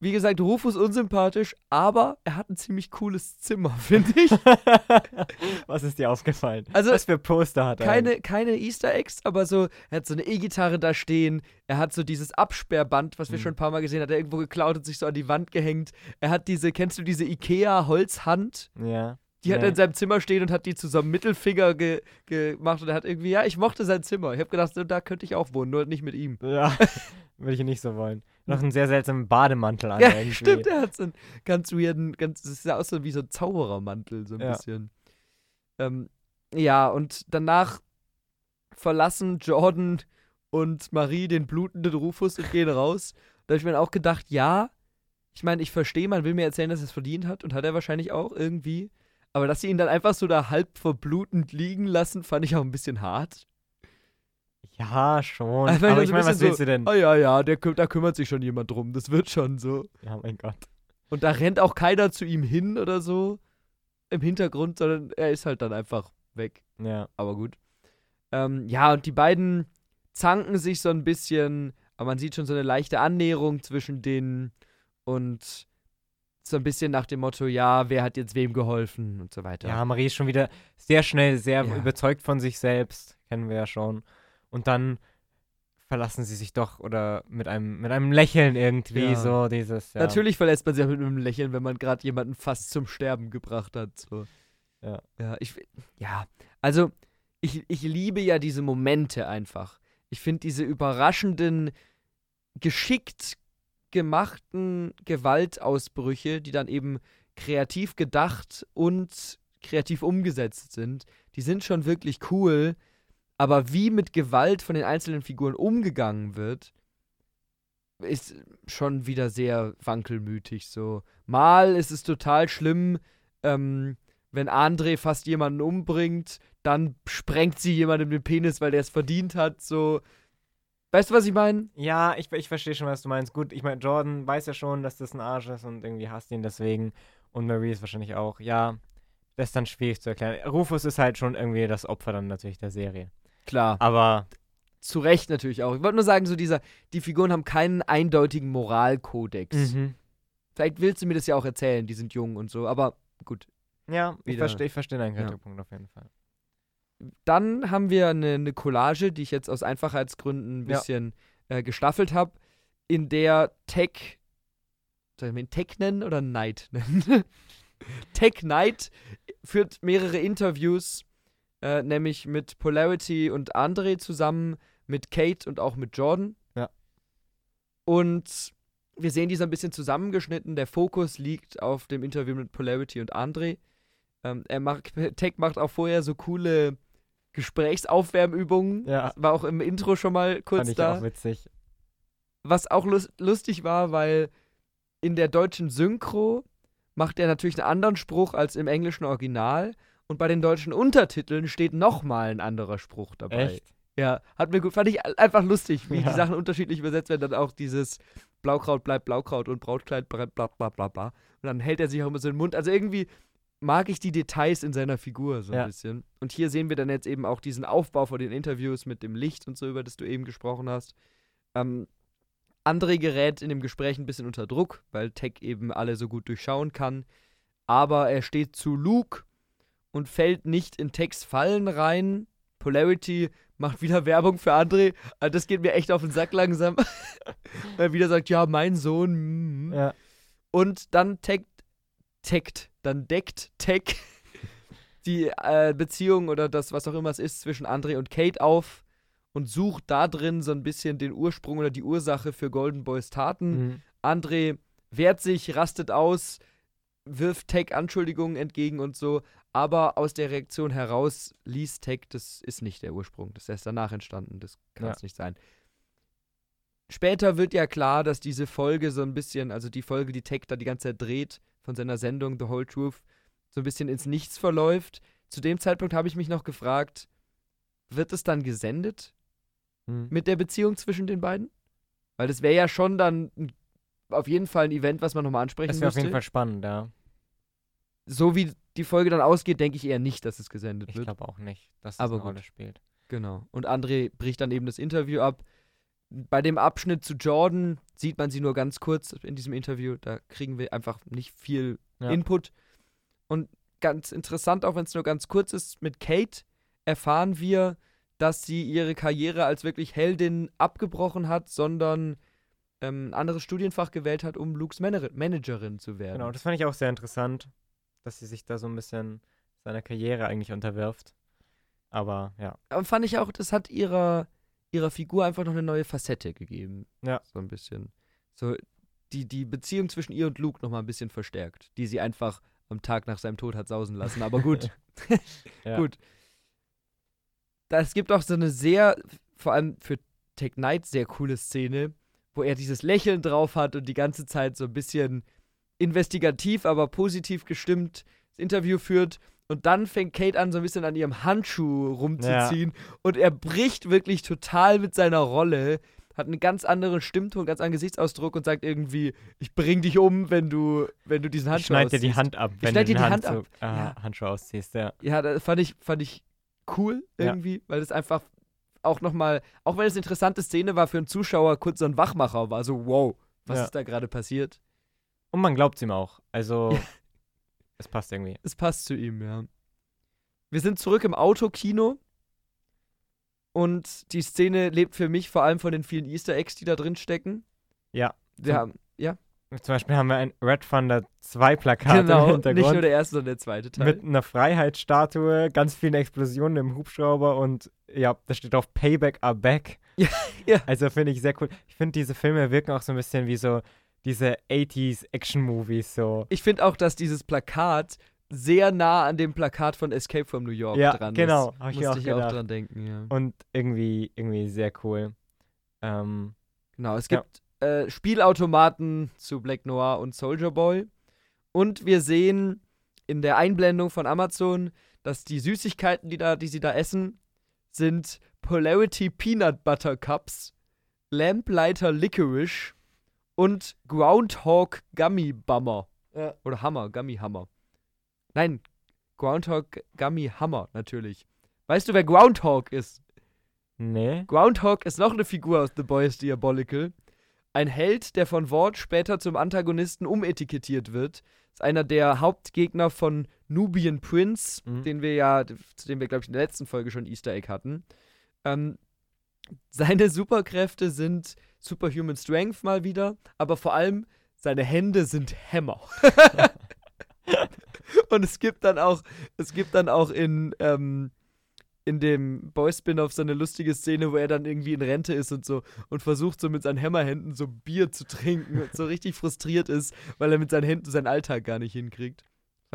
wie gesagt, Rufus unsympathisch, aber er hat ein ziemlich cooles Zimmer, finde ich. Was ist dir aufgefallen? Also, Was für Poster hat er? keine, keine Easter Eggs, aber so, er hat so eine E-Gitarre da stehen, er hat so dieses Absperrband, was wir Mhm. schon ein paar Mal gesehen haben, hat er irgendwo geklaut und sich so an die Wand gehängt. Er hat diese, kennst du diese Ikea-Holzhand? Ja. Die hat er in seinem Zimmer stehen und hat die zu so einem Mittelfinger ge gemacht und er hat irgendwie, ja, ich mochte sein Zimmer. Ich habe gedacht, so, da könnte ich auch wohnen, nur nicht mit ihm. Ja, würde ich nicht so wollen. Noch einen sehr seltsamen Bademantel an. Ja, irgendwie. stimmt, er hat so einen ganz weirden, ganz, das sah aus so wie so ein Zauberermantel, so ein Ja. bisschen. Ähm, ja, und danach verlassen Jordan und Marie den blutenden Rufus und gehen raus. Da habe ich mir auch gedacht, ja, ich meine, ich verstehe, man will mir erzählen, dass er es verdient hat und hat er wahrscheinlich auch irgendwie. Aber dass sie ihn dann einfach so da halb verblutend liegen lassen, fand ich auch ein bisschen hart. Ja, schon. Also, Aber ich ein meine, was willst du denn? Ah ja, ja, der, da kümmert sich schon jemand drum, das wird schon so. Ja, mein Gott. Und da rennt auch keiner zu ihm hin oder so im Hintergrund, sondern er ist halt dann einfach weg. Ja. Aber gut. Ähm, ja, und die beiden zanken sich so ein bisschen, aber man sieht schon so eine leichte Annäherung zwischen denen und so ein bisschen nach dem Motto, ja, wer hat jetzt wem geholfen und so weiter. Ja, Marie ist schon wieder sehr schnell, sehr Ja. überzeugt von sich selbst. Kennen wir ja schon. Und dann verlassen sie sich doch oder mit einem, mit einem Lächeln irgendwie Ja. so dieses. Ja. Natürlich verlässt man sich auch mit einem Lächeln, wenn man gerade jemanden fast zum Sterben gebracht hat. So. Ja. Ja, ich, ja, also ich, ich liebe ja diese Momente einfach. Ich finde diese überraschenden, geschickt gemachten Gewaltausbrüche, die dann eben kreativ gedacht und kreativ umgesetzt sind, die sind schon wirklich cool. Aber wie mit Gewalt von den einzelnen Figuren umgegangen wird, ist schon wieder sehr wankelmütig so. Mal ist es total schlimm, ähm, wenn André fast jemanden umbringt, dann sprengt sie jemandem den Penis, weil der es verdient hat, so. Weißt du, was ich meine? Ja, ich, ich verstehe schon, was du meinst. Gut, ich meine, Jordan weiß ja schon, dass das ein Arsch ist und irgendwie hasst ihn deswegen. Und Marie ist wahrscheinlich auch. Ja, das ist dann schwierig zu erklären. Rufus ist halt schon irgendwie das Opfer dann natürlich der Serie. Klar. Aber Zu Recht natürlich auch. Ich wollte nur sagen, so dieser, die Figuren haben keinen eindeutigen Moralkodex. mhm. Vielleicht willst du mir das ja auch erzählen, die sind jung und so, aber gut. ja, ich verstehe versteh deinen Ja. Kritikpunkt auf jeden Fall. Dann haben wir eine, eine Collage, die ich jetzt aus Einfachheitsgründen ein Ja. bisschen äh, gestaffelt habe, in der Tech, soll ich ihn Tech nennen oder Knight nennen? Tech Knight führt mehrere Interviews, äh, nämlich mit Polarity und Andre zusammen, mit Kate und auch mit Jordan. Ja. Und wir sehen die so ein bisschen zusammengeschnitten. Der Fokus liegt auf dem Interview mit Polarity und Andre. Ähm, er macht, Tech macht auch vorher so coole Gesprächsaufwärmübungen. Ja. War auch im Intro schon mal kurz Fand ich da. auch witzig. Was auch lus lustig war, weil in der deutschen Synchro macht er natürlich einen anderen Spruch als im englischen Original. Und bei den deutschen Untertiteln steht nochmal ein anderer Spruch dabei. Echt? Ja, hat mir gut, fand ich einfach lustig, wie Ja. die Sachen unterschiedlich übersetzt werden. Dann auch dieses Blaukraut bleibt Blaukraut und Brautkleid brennt bla bla bla bla. Und dann hält er sich auch immer so den Mund. Also irgendwie mag ich die Details in seiner Figur so ein Ja. bisschen. Und hier sehen wir dann jetzt eben auch diesen Aufbau von den Interviews mit dem Licht und so, über das du eben gesprochen hast. Ähm, André gerät in dem Gespräch ein bisschen unter Druck, weil Tech eben alle so gut durchschauen kann. Aber er steht zu Luke und fällt nicht in Techs Fallen rein. Polarity macht wieder Werbung für André. Also das geht mir echt auf den Sack langsam. weil er wieder sagt, ja, mein Sohn. mm. Ja. Und dann taggt, taggt, dann deckt Tech die äh, Beziehung oder das, was auch immer es ist, zwischen André und Kate auf und sucht da drin so ein bisschen den Ursprung oder die Ursache für Golden Boys Taten. Mhm. André wehrt sich, rastet aus, wirft Tech Anschuldigungen entgegen und so, aber aus der Reaktion heraus liest Tech, das ist nicht der Ursprung, das ist erst danach entstanden, das kann Ja. es nicht sein. Später wird ja klar, dass diese Folge so ein bisschen, also die Folge, die Tech da die ganze Zeit dreht, von seiner Sendung The Whole Truth, so ein bisschen ins Nichts verläuft. Zu dem Zeitpunkt habe ich mich noch gefragt, wird es dann gesendet? Mhm. mit der Beziehung zwischen den beiden? Weil das wäre ja schon dann auf jeden Fall ein Event, was man nochmal ansprechen Das wäre auf müsste. jeden Fall spannend, ja. So wie die Folge dann ausgeht, denke ich eher nicht, dass es gesendet Ich wird. glaube auch nicht, dass das Aber eine gut. Rolle spielt. Genau. Und André bricht dann eben das Interview ab. Bei dem Abschnitt zu Jordan sieht man sie nur ganz kurz in diesem Interview. Da kriegen wir einfach nicht viel Ja. Input. Und ganz interessant, auch wenn es nur ganz kurz ist, mit Kate erfahren wir, dass sie ihre Karriere als wirklich Heldin abgebrochen hat, sondern ähm, ein anderes Studienfach gewählt hat, um Lukes Mana- Managerin zu werden. Genau, das fand ich auch sehr interessant, dass sie sich da so ein bisschen seiner Karriere eigentlich unterwirft. Aber ja, Aber fand ich auch, das hat ihrer, ihrer Figur einfach noch eine neue Facette gegeben. Ja. So ein bisschen. So die, die Beziehung zwischen ihr und Luke noch mal ein bisschen verstärkt, die sie einfach am Tag nach seinem Tod hat sausen lassen. Aber gut. Ja. Gut. Da, es gibt auch so eine sehr, vor allem für Tech Knight, sehr coole Szene, wo er dieses Lächeln drauf hat und die ganze Zeit so ein bisschen investigativ, aber positiv gestimmt das Interview führt. Und dann fängt Kate an, so ein bisschen an ihrem Handschuh rumzuziehen. Und er bricht wirklich total mit seiner Rolle, hat einen ganz anderen Stimmton, einen ganz anderen Gesichtsausdruck und sagt irgendwie, ich bring dich um, wenn du, wenn du diesen ich Handschuh schneide dir die ausziehst. Hand ab, wenn schneid du dir den die Hand Handzug, äh, Ja. Handschuh ausziehst. Ja. Ja, das fand ich, fand ich cool Ja. irgendwie, weil es einfach auch nochmal, auch wenn es eine interessante Szene war für einen Zuschauer, kurz so ein Wachmacher war, so wow, was Ja. ist da gerade passiert? Und man glaubt ihm auch. Also, es passt irgendwie. Es passt zu ihm, ja. Wir sind zurück im Autokino und die Szene lebt für mich vor allem von den vielen Easter Eggs, die da drin stecken. Ja. Wir Zum- haben, ja, Zum Beispiel haben wir ein Red Thunder 2 Plakat im genau, Hintergrund. nicht nur der erste, sondern der zweite Teil. mit einer Freiheitsstatue, ganz vielen Explosionen im Hubschrauber und ja, da steht drauf Payback are back. Ja. Also finde ich sehr cool. Ich finde, diese Filme wirken auch so ein bisschen wie so diese 80s Action-Movies so. ich finde auch, dass dieses Plakat sehr nah an dem Plakat von Escape from New York Ja, dran genau, ist. hab ich Musste auch ich auch dran denken, ja. Und irgendwie, irgendwie sehr cool. Ähm, Genau, es Ja. gibt äh, Spielautomaten zu Black Noir und Soldier Boy. Und wir sehen in der Einblendung von Amazon, dass die Süßigkeiten, die, da, die sie da essen, sind Polarity Peanut Butter Cups, Lamplighter Licorice und Groundhog Gummy Bummer. Oder Hammer, Gummy Hammer. Nein, Groundhog Gummy Hammer, natürlich. Weißt du, wer Groundhog ist? nee. Groundhog ist noch eine Figur aus The Boys Diabolical. Ein Held, der von Ward später zum Antagonisten umetikettiert wird. Ist einer der Hauptgegner von Nubian Prince, Mhm. den wir ja, zu dem wir, glaube ich, in der letzten Folge schon Easter Egg hatten. Ähm, seine Superkräfte sind Superhuman Strength mal wieder, aber vor allem seine Hände sind Hämmer. Und es gibt dann auch, es gibt dann auch in, ähm, in dem Boy-Spin-Off so eine lustige Szene, wo er dann irgendwie in Rente ist und so und versucht so mit seinen Hämmerhänden so Bier zu trinken und so richtig frustriert ist, weil er mit seinen Händen seinen Alltag gar nicht hinkriegt.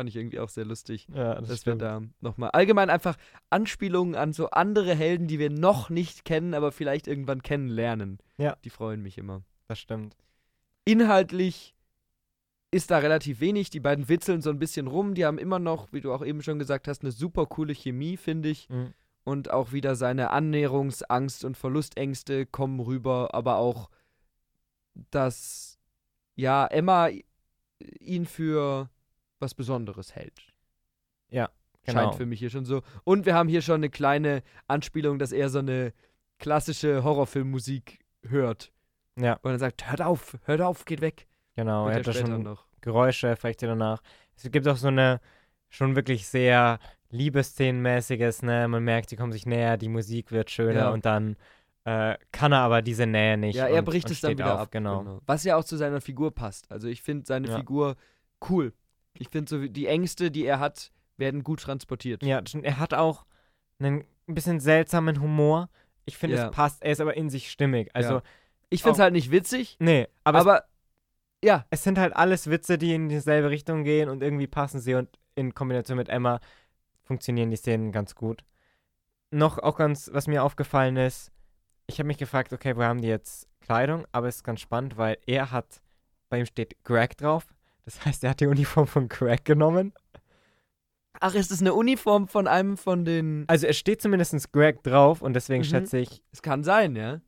Fand ich irgendwie auch sehr lustig, Ja, das, dass wir stimmt. da nochmal allgemein einfach Anspielungen an so andere Helden, die wir noch nicht kennen, aber vielleicht irgendwann kennenlernen. Ja. Die freuen mich immer. Das stimmt. Inhaltlich ist da relativ wenig. Die beiden witzeln so ein bisschen rum. Die haben immer noch, wie du auch eben schon gesagt hast, eine super coole Chemie, finde ich. Mhm. Und auch wieder seine Annäherungsangst und Verlustängste kommen rüber, aber auch, dass ja Emma ihn für was Besonderes hält. Genau. Scheint für mich hier schon so. Und wir haben hier schon eine kleine Anspielung, dass er so eine klassische Horrorfilmmusik hört. Ja, Und er sagt, hört auf, hört auf, geht weg. genau. Er ja hat da schon noch. Geräusche, Effekte danach. Es gibt auch so eine schon wirklich sehr Liebesszenenmäßiges, ne? Man merkt, die kommen sich näher, die Musik wird schöner Ja. und dann äh, kann er aber diese Nähe nicht. Ja, er und, bricht und es dann wieder auf, ab. Genau. Was ja auch zu seiner Figur passt. Also ich finde seine Ja. Figur cool. Ich finde so die Ängste, die er hat, werden gut transportiert. Ja, er hat auch einen ein bisschen seltsamen Humor. Ich finde, Ja. es passt. Er ist aber in sich stimmig. Also, Ja. Ich finde es halt nicht witzig, nee, aber, aber, ja, es, es sind halt alles Witze, die in dieselbe Richtung gehen und irgendwie passen sie und in Kombination mit Emma funktionieren die Szenen ganz gut. Noch auch ganz, was mir aufgefallen ist, ich habe mich gefragt, okay, wo haben die jetzt Kleidung? Aber es ist ganz spannend, weil er hat, bei ihm steht Greg drauf. Das heißt, er hat die Uniform von Greg genommen. ach, ist es eine Uniform von einem von den. Also es steht zumindest Greg drauf und deswegen Mhm. schätze ich, Es kann sein, ja.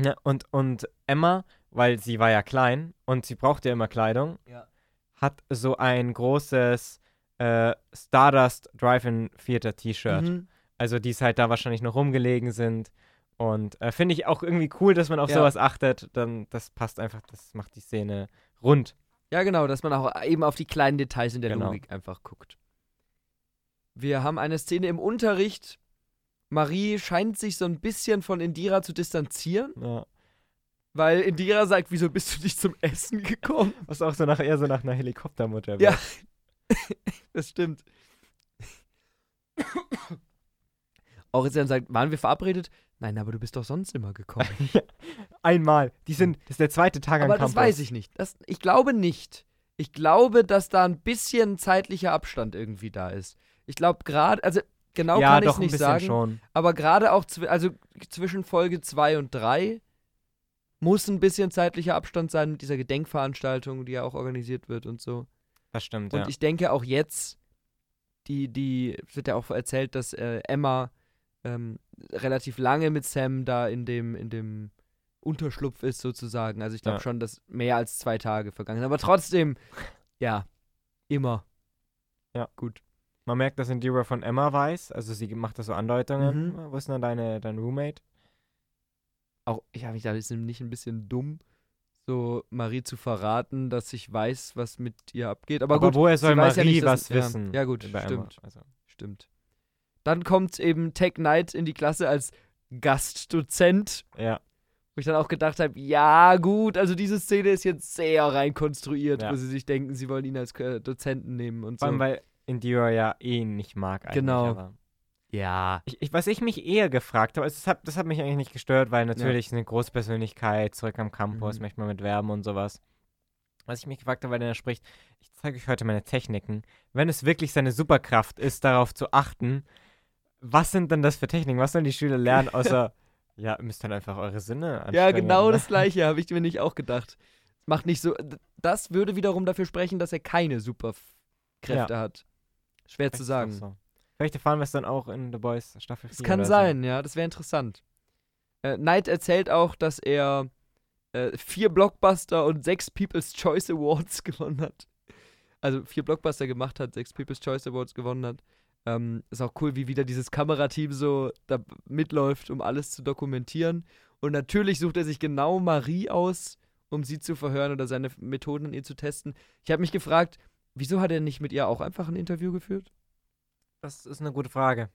Ja, und, und Emma, weil sie war ja klein und sie brauchte ja immer Kleidung, Ja. hat so ein großes äh, Stardust Drive-In Theater T-Shirt. Mhm. Also die es halt da wahrscheinlich noch rumgelegen sind. Und äh, finde ich auch irgendwie cool, dass man auf Ja. sowas achtet. Dann, das passt einfach, das macht die Szene rund. Ja, genau, dass man auch eben auf die kleinen Details in der Genau. Logik einfach guckt. Wir haben eine Szene im Unterricht. Marie scheint sich so ein bisschen von Indira zu distanzieren, Ja. weil Indira sagt, wieso bist du nicht zum Essen gekommen? Was auch so nach, eher so nach einer Helikoptermutter Ja. wird. Das stimmt. Dann sagt, waren wir verabredet? Nein, aber du bist doch sonst immer gekommen. Einmal. Die sind, das ist der zweite Tag aber am das Campus. weiß ich nicht. Das, ich glaube nicht. Ich glaube, dass da ein bisschen zeitlicher Abstand irgendwie da ist. Ich glaube gerade, also genau ja, kann ich es nicht sagen. schon. Aber gerade auch zwi also zwischen Folge 2 und 3 muss ein bisschen zeitlicher Abstand sein mit dieser Gedenkveranstaltung, die ja auch organisiert wird und so. Das stimmt, Und ja. ich denke auch jetzt, die, die, es wird ja auch erzählt, dass äh, Emma ähm, relativ lange mit Sam da in dem, in dem Unterschlupf ist, sozusagen. Also ich glaube Ja. schon, dass mehr als zwei Tage vergangen sind. Aber trotzdem, ja, immer. Ja. Gut. Man merkt, dass Indira von Emma weiß. Also sie macht da so Andeutungen. Mhm. Wo ist denn deine, dein Roommate? Auch, ich habe mich da ist nicht ein bisschen dumm, so Marie zu verraten, dass ich weiß, was mit ihr abgeht. Aber, gut, woher soll weiß Marie ja nicht, dass- was ja. wissen? Ja, gut, stimmt. Also, stimmt. Dann kommt eben Tech Knight in die Klasse als Gastdozent, ja. wo ich dann auch gedacht habe, ja gut, also diese Szene ist jetzt sehr rein konstruiert, Ja. wo sie sich denken, sie wollen ihn als äh, Dozenten nehmen und Vor allem, so. weil Indira ja eh nicht mag eigentlich. Genau. Aber Ja. ich, ich, was ich mich eher gefragt habe, also das hat, das hat mich eigentlich nicht gestört, weil natürlich eine große Persönlichkeit, zurück am Campus, Mhm. möchte man mit werben und sowas. Was ich mich gefragt habe, weil er spricht, ich zeige euch heute meine Techniken. Wenn es wirklich seine Superkraft ist, darauf zu achten, was sind denn das für Techniken? Was sollen die Schüler lernen, außer, ja, ihr müsst dann einfach eure Sinne Ja, anstrengen, genau ne? das gleiche habe ich mir nicht auch gedacht. Macht nicht so. Das würde wiederum dafür sprechen, dass er keine Superkräfte hat. Schwer Vielleicht zu es sagen. So. Vielleicht erfahren wir es dann auch in The Boys Staffel 4. Das kann sein, ja, das wäre interessant. Äh, Knight erzählt auch, dass er äh, vier Blockbuster und sechs People's Choice Awards gewonnen hat. Also vier Blockbuster gemacht hat, sechs People's Choice Awards gewonnen hat. Ähm, ist auch cool, wie wieder dieses Kamerateam so da mitläuft, um alles zu dokumentieren. Und natürlich sucht er sich genau Marie aus, um sie zu verhören oder seine Methoden an ihr zu testen. Ich habe mich gefragt, wieso hat er nicht mit ihr auch einfach ein Interview geführt? Das ist eine gute Frage.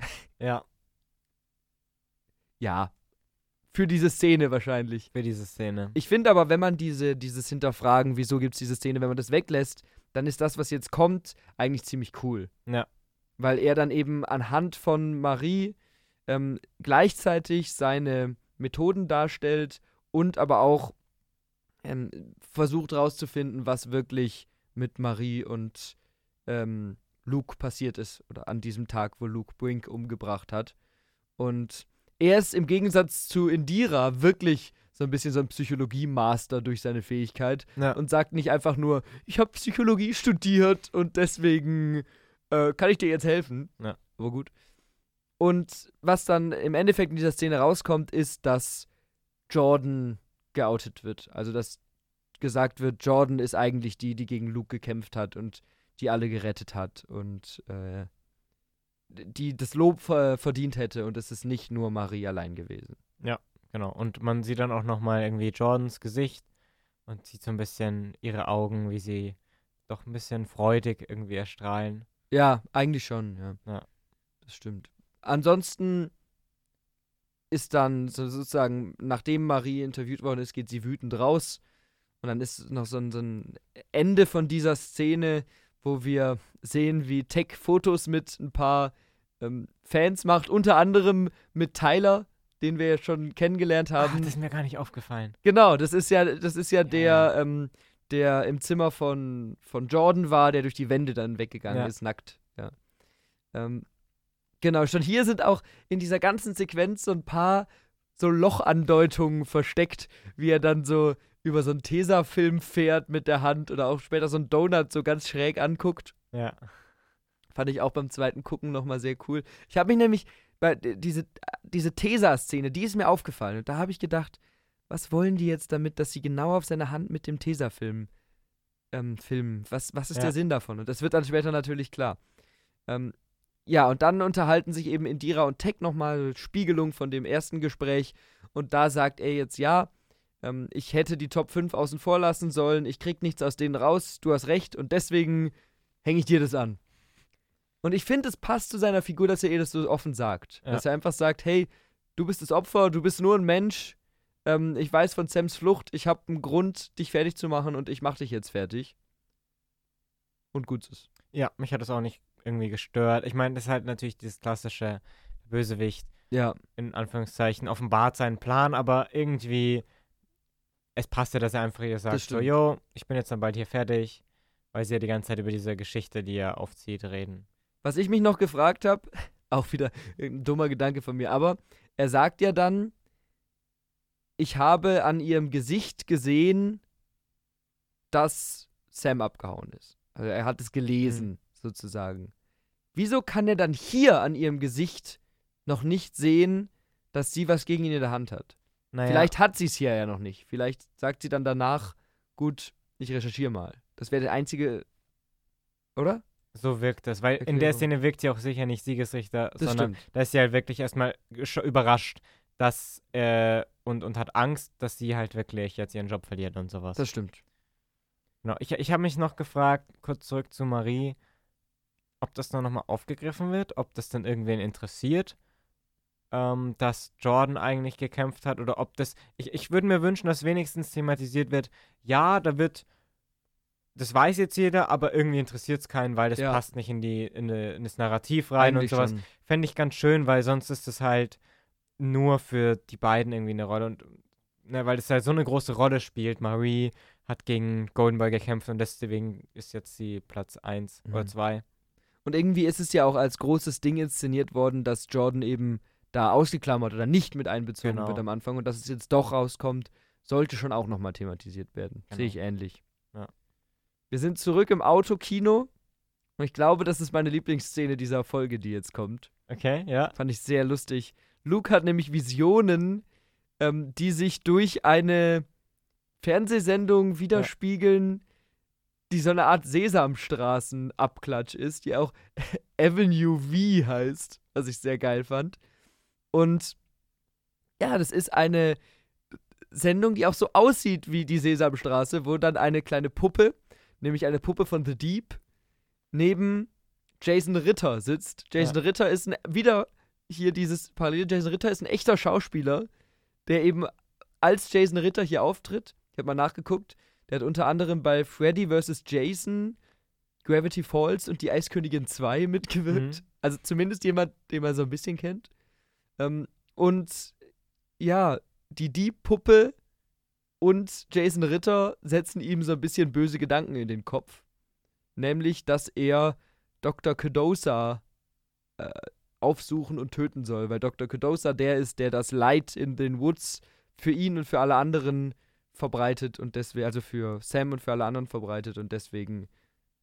ja, Ja. Für diese Szene wahrscheinlich. für diese Szene. Ich finde aber, wenn man diese, dieses Hinterfragen, wieso gibt es diese Szene, wenn man das weglässt, dann ist das, was jetzt kommt, eigentlich ziemlich cool. Ja. Weil er dann eben anhand von Marie ähm, gleichzeitig seine Methoden darstellt und aber auch ähm, versucht rauszufinden, was wirklich mit Marie und ähm, Luke passiert ist. Oder an diesem Tag, wo Luke Brink umgebracht hat. Und er ist im Gegensatz zu Indira wirklich so ein bisschen so ein Psychologie-Master durch seine Fähigkeit Ja. und sagt nicht einfach nur, ich habe Psychologie studiert und deswegen äh, kann ich dir jetzt helfen. Ja. Aber gut. Und was dann im Endeffekt in dieser Szene rauskommt, ist, dass Jordan geoutet wird. Also, dass gesagt wird, Jordan ist eigentlich die, die gegen Luke gekämpft hat und die alle gerettet hat und äh, die das Lob ver verdient hätte und es ist nicht nur Marie allein gewesen. Genau. Und man sieht dann auch nochmal irgendwie Jordans Gesicht und sieht so ein bisschen ihre Augen, wie sie doch ein bisschen freudig irgendwie erstrahlen. Ja, eigentlich schon, ja. Ja. Das stimmt. Ansonsten ist dann so sozusagen, nachdem Marie interviewt worden ist, geht sie wütend raus. Und dann ist noch so ein, so ein Ende von dieser Szene, wo wir sehen, wie Tech Fotos mit ein paar ähm, Fans macht, unter anderem mit Tyler, den wir ja schon kennengelernt Ach, haben. das ist mir gar nicht aufgefallen. Genau, das ist ja, das ist ja, Ja, der. Ähm, der im Zimmer von, von Jordan war, der durch die Wände dann weggegangen Ja. ist, nackt. Ja. Ähm, genau, schon hier sind auch in dieser ganzen Sequenz so ein paar so Lochandeutungen versteckt, wie er dann so über so einen Tesafilm fährt mit der Hand oder auch später so einen Donut so ganz schräg anguckt. Ja. Fand ich auch beim zweiten Gucken nochmal sehr cool. Ich habe mich nämlich, bei diese, diese Tesa-Szene, die ist mir aufgefallen. Und da habe ich gedacht, was wollen die jetzt damit, dass sie genau auf seine Hand mit dem Tesafilm ähm, filmen? Was, was ist Ja. der Sinn davon? Und das wird dann später natürlich klar. Ähm, ja, und dann unterhalten sich eben Indira und Tech nochmal, Spiegelung von dem ersten Gespräch. Und da sagt er jetzt, ja, ähm, ich hätte die Top 5 außen vor lassen sollen, ich krieg nichts aus denen raus, du hast recht und deswegen hänge ich dir das an. Und ich finde, es passt zu seiner Figur, dass er ihr das so offen sagt. Ja. Dass er einfach sagt, hey, du bist das Opfer, du bist nur ein Mensch. Ähm, ich weiß von Sams Flucht, ich habe einen Grund, dich fertig zu machen und ich mache dich jetzt fertig. Und gut ist. Ja, mich hat das auch nicht irgendwie gestört. Ich meine, das ist halt natürlich dieses klassische Bösewicht, Ja, in Anführungszeichen, offenbart seinen Plan, aber irgendwie, es passt ja, dass er einfach ihr sagt, so, yo, ich bin jetzt dann bald hier fertig, weil sie ja die ganze Zeit über diese Geschichte, die er aufzieht, reden. Was ich mich noch gefragt habe, auch wieder ein dummer Gedanke von mir, aber er sagt ja dann, ich habe an ihrem Gesicht gesehen, dass Sam abgehauen ist. Also er hat es gelesen, sozusagen. Wieso kann er dann hier an ihrem Gesicht noch nicht sehen, dass sie was gegen ihn in der Hand hat? Naja, Vielleicht hat sie es hier ja noch nicht. Vielleicht sagt sie dann danach, gut, ich recherchiere mal. Das wäre der einzige, oder? so wirkt das, weil in der Erklärung. Szene wirkt sie auch sicher nicht Siegesrichter, Das sondern stimmt. da ist sie halt wirklich erstmal überrascht, dass, äh, und, und hat Angst, dass sie halt wirklich jetzt ihren Job verliert und sowas. Das stimmt. Genau. Ich, ich habe mich noch gefragt, kurz zurück zu Marie, ob das dann nochmal aufgegriffen wird, ob das dann irgendwen interessiert, ähm, dass Jordan eigentlich gekämpft hat oder ob das. Ich, ich würde mir wünschen, dass wenigstens thematisiert wird, ja, da wird. Das weiß jetzt jeder, aber irgendwie interessiert es keinen, weil das Ja. passt nicht in, die, in, die, in das Narrativ rein Eigentlich und sowas. Fände ich ganz schön, weil sonst ist es halt nur für die beiden irgendwie eine Rolle. Und ne, weil es halt so eine große Rolle spielt. Marie hat gegen Golden Boy gekämpft und deswegen ist jetzt sie Platz 1 oder Mhm. 2. Und irgendwie ist es ja auch als großes Ding inszeniert worden, dass Jordan eben da ausgeklammert oder nicht mit einbezogen Genau. wird am Anfang und dass es jetzt doch rauskommt, sollte schon auch nochmal thematisiert werden. Genau. Sehe ich ähnlich. Ja. Wir sind zurück im Autokino und ich glaube, das ist meine Lieblingsszene dieser Folge, die jetzt kommt. Okay, ja. Fand ich sehr lustig. Luke hat nämlich Visionen, ähm, die sich durch eine Fernsehsendung widerspiegeln, die so eine Art Sesamstraßen-Abklatsch ist, die auch Avenue V heißt, was ich sehr geil fand. Und ja, das ist eine Sendung, die auch so aussieht wie die Sesamstraße, wo dann eine kleine Puppe, nämlich eine Puppe von The Deep, neben Jason Ritter sitzt. Jason Ritter ist ein, wieder hier dieses Parallel. Jason Ritter ist ein echter Schauspieler, der eben als Jason Ritter hier auftritt. Ich habe mal nachgeguckt. Der hat unter anderem bei Freddy vs. Jason, Gravity Falls und die Eiskönigin 2 mitgewirkt. Mhm. Also zumindest jemand, den man so ein bisschen kennt. Ähm, und ja, die Dieb-Puppe und Jason Ritter setzen ihm so ein bisschen böse Gedanken in den Kopf. Nämlich, dass er Dr. Kedosa äh, aufsuchen und töten soll, weil Dr. Kedosa der ist, der das Leid in den Woods für ihn und für alle anderen verbreitet und deswegen, also für Sam und für alle anderen verbreitet und deswegen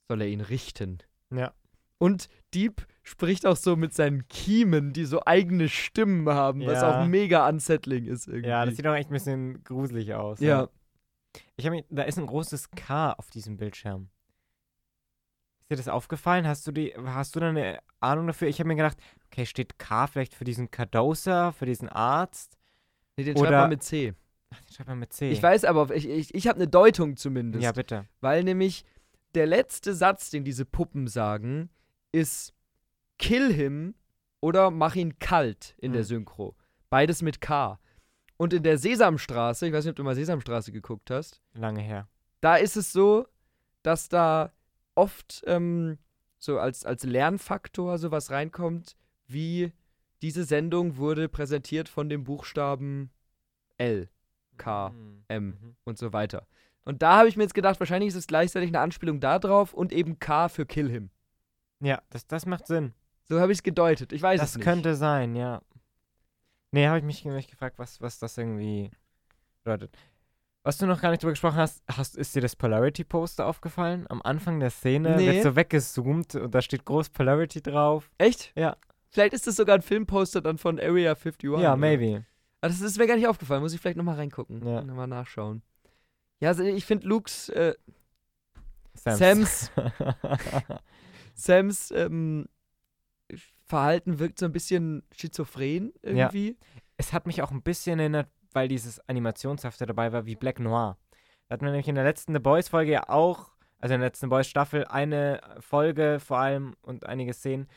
soll er ihn richten. Ja. Und Deep spricht auch so mit seinen Kiemen, die so eigene Stimmen haben, was Ja. auch mega unsettling ist irgendwie. Ja, das sieht auch echt ein bisschen gruselig aus. ja. Ich habe da ist ein großes K auf diesem Bildschirm. Ist dir das aufgefallen? Hast du die, hast du da eine Ahnung dafür? Ich habe mir gedacht, okay, steht K vielleicht für diesen Cardosa, für diesen Arzt? Nee, den schreibt man mit C. Ach, den schreibt man mit C. Ich weiß aber, ich, ich, ich habe eine Deutung zumindest. Ja, bitte. Weil nämlich der letzte Satz, den diese Puppen sagen, ist Kill him oder mach ihn kalt in der Mhm. Synchro. Beides mit K. Und in der Sesamstraße, ich weiß nicht, ob du mal Sesamstraße geguckt hast, Lange her. da ist es so, dass da oft ähm, so als, als Lernfaktor sowas reinkommt, wie diese Sendung wurde präsentiert von dem Buchstaben L, K, Mhm. M Mhm. und so weiter. Und da habe ich mir jetzt gedacht, wahrscheinlich ist es gleichzeitig eine Anspielung darauf und eben K für Kill Him. Ja, das, das macht Sinn. So habe ich es gedeutet. Ich weiß Das es nicht. könnte sein, ja. Nee, habe ich mich, mich gefragt, was, was das irgendwie bedeutet. Was du noch gar nicht drüber gesprochen hast, hast ist dir das Polarity-Poster aufgefallen? Am Anfang der Szene Nee. wird so weggezoomt und da steht groß Polarity drauf. Echt? Ja. Vielleicht ist das sogar ein Filmposter dann von Area 51. ja, maybe. Aber das ist mir gar nicht aufgefallen. Muss ich vielleicht nochmal reingucken. Ja. Nochmal nachschauen. Ja, also ich finde Lukes, äh, Sams, Sams ähm, Verhalten wirkt so ein bisschen schizophren irgendwie. es hat mich auch ein bisschen erinnert, weil dieses Animationshafte dabei war, wie Black Noir. Da hatten wir nämlich in der letzten The Boys-Folge ja auch, also in der letzten Boys-Staffel, eine Folge vor allem und einige Szenen,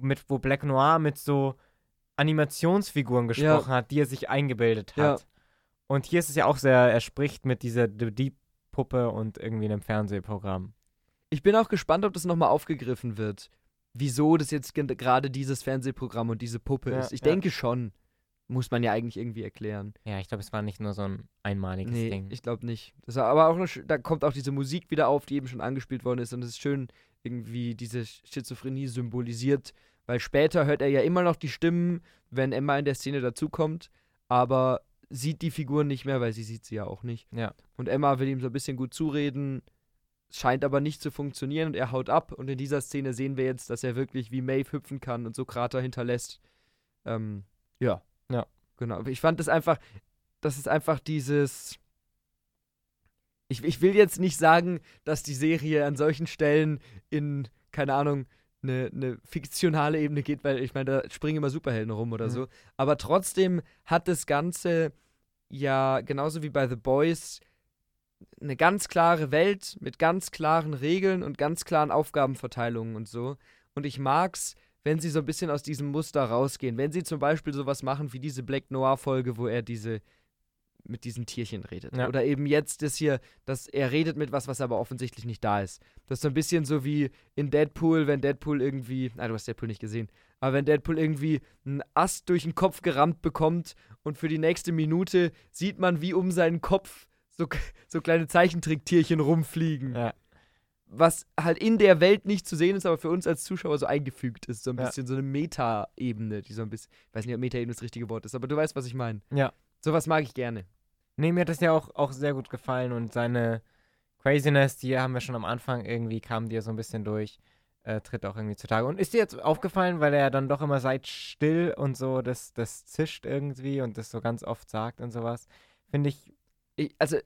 mit, wo Black Noir mit so Animationsfiguren gesprochen hat, die er sich eingebildet hat. Ja. Und hier ist es ja auch sehr, er spricht mit dieser The Deep-Puppe und irgendwie einem Fernsehprogramm. Ich bin auch gespannt, ob das nochmal aufgegriffen wird. Wieso das jetzt gerade dieses Fernsehprogramm und diese Puppe Ja, ist. Ich ja. denke schon. Muss man ja eigentlich irgendwie erklären. Ja, ich glaube, es war nicht nur so ein einmaliges Nee, Ding. ich glaube nicht. Das war aber auch sch- da kommt auch diese Musik wieder auf, die eben schon angespielt worden ist und es ist schön irgendwie diese Schizophrenie symbolisiert, weil später hört er ja immer noch die Stimmen, wenn Emma in der Szene dazukommt, aber sieht die Figuren nicht mehr, weil sie sieht sie ja auch nicht. Ja. Und Emma will ihm so ein bisschen gut zureden, scheint aber nicht zu funktionieren und er haut ab und in dieser Szene sehen wir jetzt, dass er wirklich wie Maeve hüpfen kann und so Krater hinterlässt. Ähm, ja. Genau. Ich fand das einfach, das ist einfach dieses. Ich, ich will jetzt nicht sagen, dass die Serie an solchen Stellen in, keine Ahnung, eine, eine fiktionale Ebene geht, weil ich meine, da springen immer Superhelden rum oder Mhm. so. Aber trotzdem hat das Ganze ja genauso wie bei The Boys eine ganz klare Welt mit ganz klaren Regeln und ganz klaren Aufgabenverteilungen und so. Und ich mag's, wenn sie so ein bisschen aus diesem Muster rausgehen. Wenn sie zum Beispiel sowas machen wie diese Black Noir-Folge, wo er diese mit diesen Tierchen redet. Ja. Oder eben jetzt das hier, dass er redet mit was, was aber offensichtlich nicht da ist. Das ist so ein bisschen so wie in Deadpool, wenn Deadpool irgendwie, na, du hast Deadpool nicht gesehen, aber wenn Deadpool irgendwie einen Ast durch den Kopf gerammt bekommt und für die nächste Minute sieht man, wie um seinen Kopf so, so kleine Zeichentricktierchen rumfliegen. Ja. Was halt in der Welt nicht zu sehen ist, aber für uns als Zuschauer so eingefügt ist. So ein Ja. bisschen so eine Meta-Ebene, die so ein bisschen, ich weiß nicht, ob Meta-Ebene das richtige Wort ist, aber du weißt, was ich meine. Ja. Sowas mag ich gerne. Nee, mir hat das ja auch, auch sehr gut gefallen und seine Craziness, die haben wir schon am Anfang irgendwie, kam dir so ein bisschen durch, äh, tritt auch irgendwie zutage. Und ist dir jetzt aufgefallen, weil er dann doch immer seid still und so, das, das zischt irgendwie und das so ganz oft sagt und sowas, finde ich, Ich, also,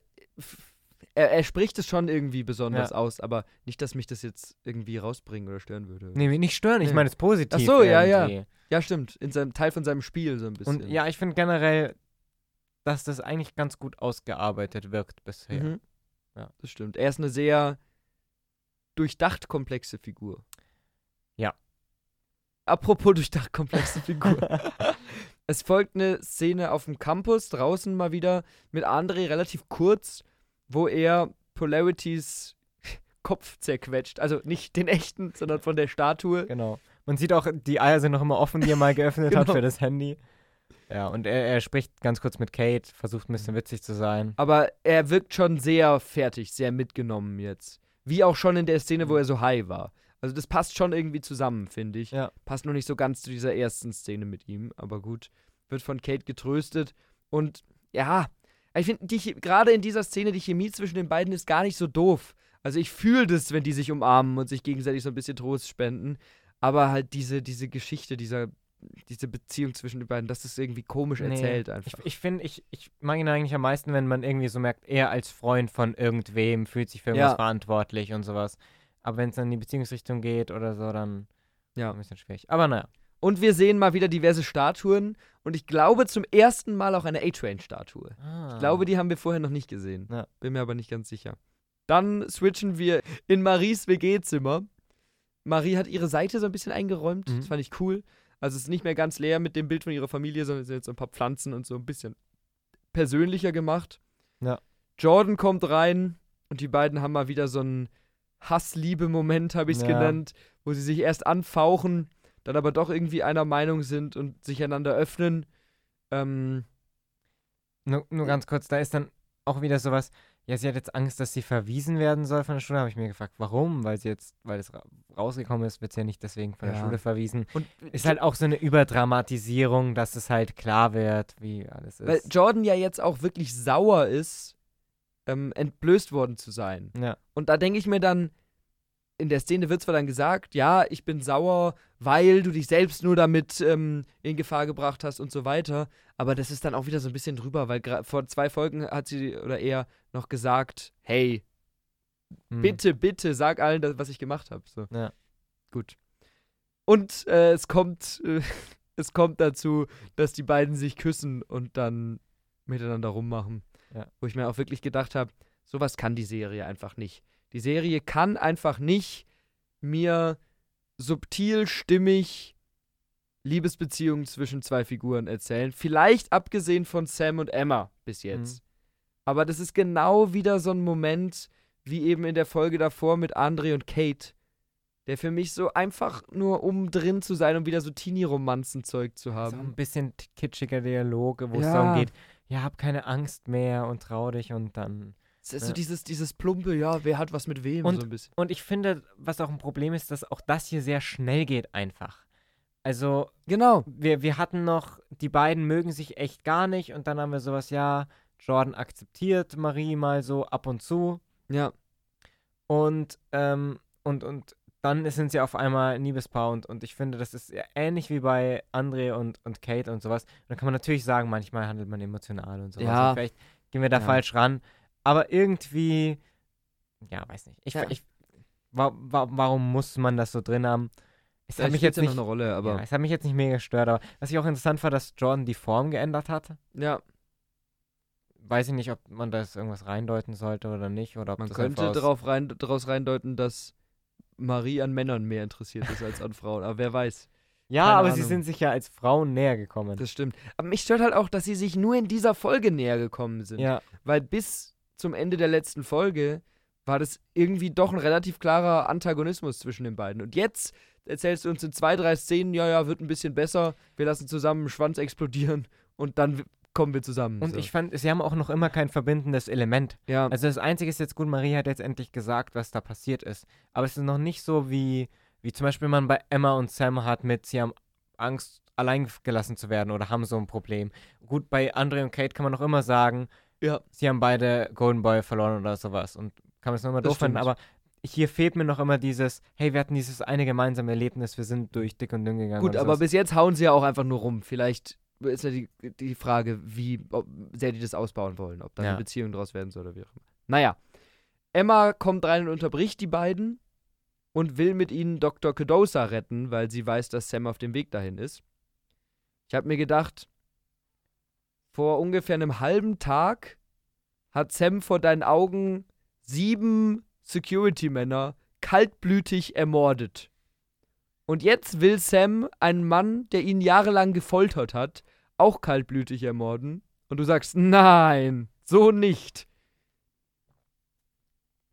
er, er spricht es schon irgendwie besonders Ja. aus, aber nicht, dass mich das jetzt irgendwie rausbringen oder stören würde. nee, nicht stören, ich Nee. meine es positiv. Ach so, ja, ja. irgendwie. Ja, das In seinem Teil von seinem Spiel so ein bisschen. Und ja, ich finde generell, dass das eigentlich ganz gut ausgearbeitet wirkt bisher. Mhm. Ja. Das stimmt. Er ist eine sehr durchdacht komplexe Figur. Ja. Apropos durchdacht komplexe Figur. es folgt eine Szene auf dem Campus, draußen mal wieder, mit André relativ kurz, wo er Polarities Kopf zerquetscht. Also nicht den echten, sondern von der Statue. Genau. Man sieht auch, die Eier sind noch immer offen, die er mal geöffnet hat Genau. für das Handy. Ja, und er, er spricht ganz kurz mit Kate, versucht ein bisschen witzig zu sein. Aber er wirkt schon sehr fertig, sehr mitgenommen jetzt. Wie auch schon in der Szene, wo er so high war. Also das passt schon irgendwie zusammen, finde ich. Ja. Passt nur nicht so ganz zu dieser ersten Szene mit ihm, aber gut. Wird von Kate getröstet. Und ja, ich finde, gerade in dieser Szene, die Chemie zwischen den beiden ist gar nicht so doof. Also ich fühle das, wenn die sich umarmen und sich gegenseitig so ein bisschen Trost spenden. Aber halt diese, diese Geschichte, dieser, diese Beziehung zwischen den beiden, das ist irgendwie komisch Nee, erzählt Ich, einfach. ich finde, ich, ich mag ihn eigentlich am meisten, wenn man irgendwie so merkt, er als Freund von irgendwem fühlt sich für irgendwas Ja. verantwortlich und sowas. Aber wenn es dann in die Beziehungsrichtung geht oder so, dann Ja. ein bisschen schwierig. Aber naja. Und wir sehen mal wieder diverse Statuen. Und ich glaube zum ersten Mal auch eine A-Train-Statue. Ich glaube, die haben wir vorher noch nicht gesehen. Ja. Bin mir aber nicht ganz sicher. Dann switchen wir in Maries WG-Zimmer. Marie hat ihre Seite so ein bisschen eingeräumt. Mhm. Das fand ich cool. Also es ist nicht mehr ganz leer mit dem Bild von ihrer Familie, sondern es sind jetzt so ein paar Pflanzen und so ein bisschen persönlicher gemacht. Ja. Jordan kommt rein und die beiden haben mal wieder so einen Hass-Liebe-Moment, habe ich es Ja. genannt, wo sie sich erst anfauchen, dann aber doch irgendwie einer Meinung sind und sich einander öffnen. Ähm, Nur, nur ganz kurz, da ist dann auch wieder sowas, ja, sie hat jetzt Angst, dass sie verwiesen werden soll von der Schule. Habe ich mir gefragt, warum? Weil sie jetzt, weil es ra rausgekommen ist, wird sie ja nicht deswegen von der Ja. Schule verwiesen. und Ist halt auch so eine Überdramatisierung, dass es halt klar wird, wie alles ist. Weil Jordan ja jetzt auch wirklich sauer ist, ähm, entblößt worden zu sein. ja, Und da denke ich mir dann, in der Szene wird zwar dann gesagt, ja, ich bin sauer, weil du dich selbst nur damit ähm, in Gefahr gebracht hast und so weiter. Aber das ist dann auch wieder so ein bisschen drüber, weil vor zwei Folgen hat sie oder er noch gesagt, hey, Hm. Bitte, bitte, sag allen, das, was ich gemacht habe. So. Ja. Gut. Und äh, es kommt, äh, es kommt dazu, dass die beiden sich küssen und dann miteinander rummachen. Ja. Wo ich mir auch wirklich gedacht habe, sowas kann die Serie einfach nicht. Die Serie kann einfach nicht mir subtil, stimmig Liebesbeziehungen zwischen zwei Figuren erzählen. Vielleicht abgesehen von Sam und Emma bis jetzt. Aber das ist genau wieder so ein Moment, wie eben in der Folge davor mit Andre und Kate, der für mich so einfach nur um drin zu sein, um wieder so Teenie-Romanzen-Zeug zu So haben. ein bisschen kitschiger Dialoge, wo es Ja. darum geht, ja, hab keine Angst mehr und trau dich und dann. Es ist so Ja. dieses, dieses plumpe, ja, wer hat was mit wem, Und- so ein bisschen. Und ich finde, was auch ein Problem ist, dass auch das hier sehr schnell geht einfach. Also, Genau. wir, wir hatten noch, die beiden mögen sich echt gar nicht und dann haben wir sowas, ja, Jordan akzeptiert Marie mal so ab und zu Ja. und, ähm, und, und dann sind sie auf einmal ein Liebespaar und, und ich finde, das ist ja ähnlich wie bei André und, und Kate und sowas. Und dann kann man natürlich sagen, manchmal handelt man emotional und sowas. Ja. Und vielleicht gehen wir da Ja. falsch ran. Aber irgendwie, ja, weiß nicht. Ich, Ja. ich, wa, wa, warum muss man das so drin haben? Es hat Vielleicht mich jetzt ja nicht, noch eine Rolle, aber ja, es hat mich jetzt nicht mega gestört, aber was ich auch interessant war, dass Jordan die Form geändert hat. ja, Weiß ich nicht, ob man das irgendwas reindeuten sollte oder nicht. Oder ob man das könnte darauf rein, daraus reindeuten, dass Marie an Männern mehr interessiert ist als an Frauen. Aber wer weiß. Ja, keine aber sie Ahnung. sind sich ja als Frauen näher gekommen. Das stimmt. Aber mich stört halt auch, dass sie sich nur in dieser Folge näher gekommen sind. ja, Weil bis zum Ende der letzten Folge war das irgendwie doch ein relativ klarer Antagonismus zwischen den beiden. Und jetzt erzählst du uns in zwei, drei Szenen, ja, ja, wird ein bisschen besser, wir lassen zusammen einen Schwanz explodieren und dann kommen wir zusammen. und so. ich fand, sie haben auch noch immer kein verbindendes Element. ja, Also das Einzige ist jetzt gut, Marie hat jetzt endlich gesagt, was da passiert ist. Aber es ist noch nicht so wie, wie zum Beispiel man bei Emma und Sam hat mit, sie haben Angst, allein gelassen zu werden oder haben so ein Problem. Gut, bei Andre und Kate kann man noch immer sagen, ja, sie haben beide Golden Boy verloren oder sowas und kann man es noch immer Das doof finden, aber hier fehlt mir noch immer dieses, hey, wir hatten dieses eine gemeinsame Erlebnis, wir sind durch dick und dünn gegangen. gut, aber bis jetzt hauen sie ja auch einfach nur rum. Vielleicht ist ja die, die Frage, wie ob sehr die das ausbauen wollen, ob da Ja. eine Beziehung draus werden soll oder wie auch immer. Naja, Emma kommt rein und unterbricht die beiden und will mit ihnen Dr. Kedosa retten, weil sie weiß, dass Sam auf dem Weg dahin ist. Ich habe mir gedacht, vor ungefähr einem halben Tag hat Sam vor deinen Augen sieben Security-Männer kaltblütig ermordet. Und jetzt will Sam einen Mann, der ihn jahrelang gefoltert hat, auch kaltblütig ermorden. Und du sagst, nein, so nicht.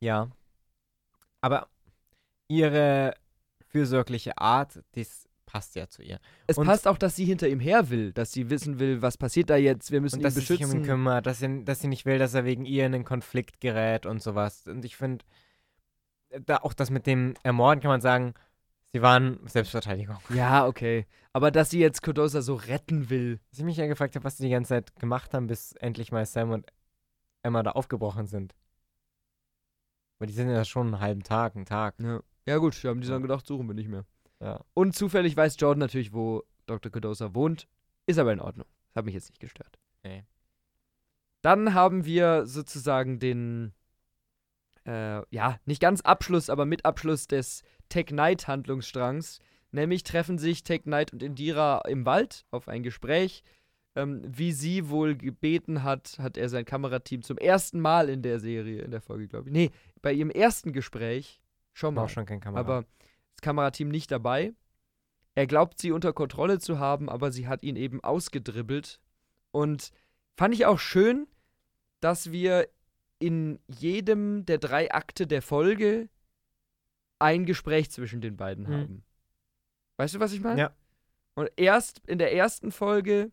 Ja. Aber ihre fürsorgliche Art, das passt ja zu ihr. Es Und- passt auch, dass sie hinter ihm her will, dass sie wissen will, was passiert da jetzt, wir müssen Und ihn dass sie sich um beschützen. ihn kümmert, dass sie, dass sie nicht will, dass er wegen ihr in einen Konflikt gerät und sowas. Und ich finde, da auch das mit dem Ermorden kann man sagen, sie waren Selbstverteidigung. ja, okay. Aber dass sie jetzt Kodosa so retten will. Was ich mich ja gefragt habe, was sie die ganze Zeit gemacht haben, bis endlich mal Sam und Emma da aufgebrochen sind. Weil die sind ja schon einen halben Tag, einen Tag. Ja, ja gut, wir haben die dann gedacht, suchen wir nicht mehr. Ja. Und zufällig weiß Jordan natürlich, wo Dr. Kodosa wohnt. Ist aber in Ordnung. Hat mich jetzt nicht gestört. Nee. Dann haben wir sozusagen den, äh, ja, nicht ganz Abschluss, aber mit Abschluss des Tech Knight Handlungsstrangs. Nämlich treffen sich Tech Knight und Indira im Wald auf ein Gespräch. Ähm, wie sie wohl gebeten hat, hat er sein Kamerateam zum ersten Mal in der Serie, in der Folge, glaube ich. Nee, bei ihrem ersten Gespräch schon mal. War auch schon kein Kamera. aber das Kamerateam nicht dabei. Er glaubt, sie unter Kontrolle zu haben, aber sie hat ihn eben ausgedribbelt. Und fand ich auch schön, dass wir in jedem der drei Akte der Folge ein Gespräch zwischen den beiden Mhm. haben. Weißt du, was ich meine? Ja. Und erst in der ersten Folge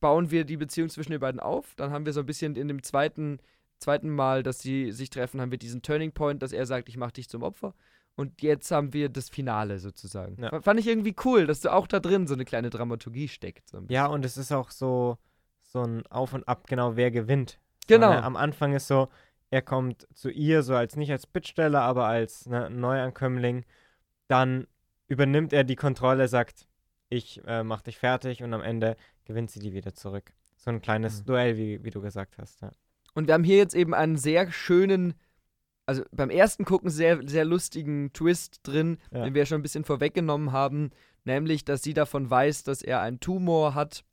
bauen wir die Beziehung zwischen den beiden auf. Dann haben wir so ein bisschen in dem zweiten, zweiten Mal, dass sie sich treffen, haben wir diesen Turning Point, dass er sagt, ich mach dich zum Opfer. Und jetzt haben wir das Finale sozusagen. Ja. Fand ich irgendwie cool, dass da auch da drin so eine kleine Dramaturgie steckt. So ja, und es ist auch so, so ein Auf und Ab, genau wer gewinnt. Genau. So, ne, am Anfang ist so, er kommt zu ihr, so als nicht als Bittsteller, aber als ne, Neuankömmling. Dann übernimmt er die Kontrolle, sagt, ich äh, mach dich fertig und am Ende gewinnt sie die wieder zurück. So ein kleines Mhm. Duell, wie, wie du gesagt hast. Ja. Und wir haben hier jetzt eben einen sehr schönen, also beim ersten Gucken sehr, sehr lustigen Twist drin, Ja. den wir schon ein bisschen vorweggenommen haben, nämlich, dass sie davon weiß, dass er einen Tumor hat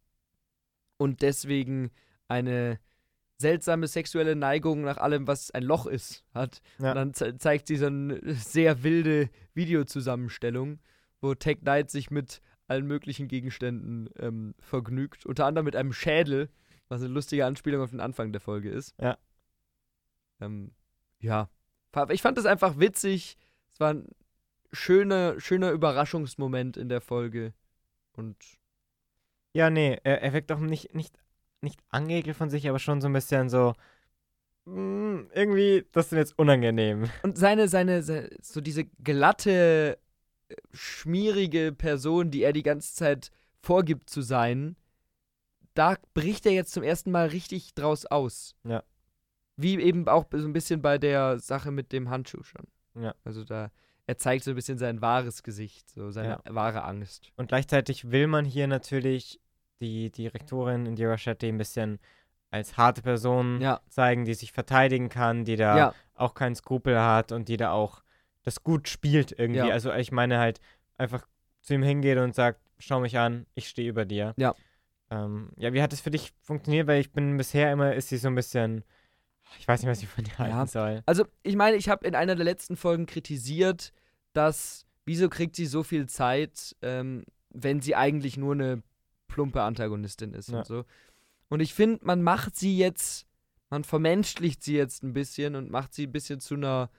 und deswegen eine seltsame sexuelle Neigung nach allem, was ein Loch ist, hat. Ja. Und dann ze zeigt sie so eine sehr wilde Videozusammenstellung, wo Tech Knight sich mit allen möglichen Gegenständen ähm, vergnügt. Unter anderem mit einem Schädel, was eine lustige Anspielung auf den Anfang der Folge ist. Ja. Ähm, ja. Ich fand es einfach witzig. Es war ein schöner, schöner Überraschungsmoment in der Folge. Und Ja, nee, er, er wirkt auch nicht, nicht, nicht angeekelt von sich, aber schon so ein bisschen so. mm, irgendwie, das ist mir jetzt unangenehm. Und seine, seine, se- so diese glatte, schmierige Person, die er die ganze Zeit vorgibt zu sein, da bricht er jetzt zum ersten Mal richtig draus aus. Ja. Wie eben auch so ein bisschen bei der Sache mit dem Handschuh schon. Ja. Also da, er zeigt so ein bisschen sein wahres Gesicht, so seine wahre Angst. Und gleichzeitig will man hier natürlich die Direktorin Indira Shetty ein bisschen als harte Person Ja, zeigen, die sich verteidigen kann, die da ja, auch keinen Skrupel hat und die da auch das gut spielt irgendwie. Ja. Also ich meine halt einfach zu ihm hingeht und sagt, schau mich an, ich stehe über dir. Ja. Ähm, ja, wie hat es für dich funktioniert? Weil ich bin bisher immer, ist sie so ein bisschen, ich weiß nicht, was ich von ihr halten soll. Also, ich meine, ich habe in einer der letzten Folgen kritisiert, dass, wieso kriegt sie so viel Zeit, ähm, wenn sie eigentlich nur eine plumpe Antagonistin ist Ja. und so. Und ich finde, man macht sie jetzt, man vermenschlicht sie jetzt ein bisschen und macht sie ein bisschen zu einer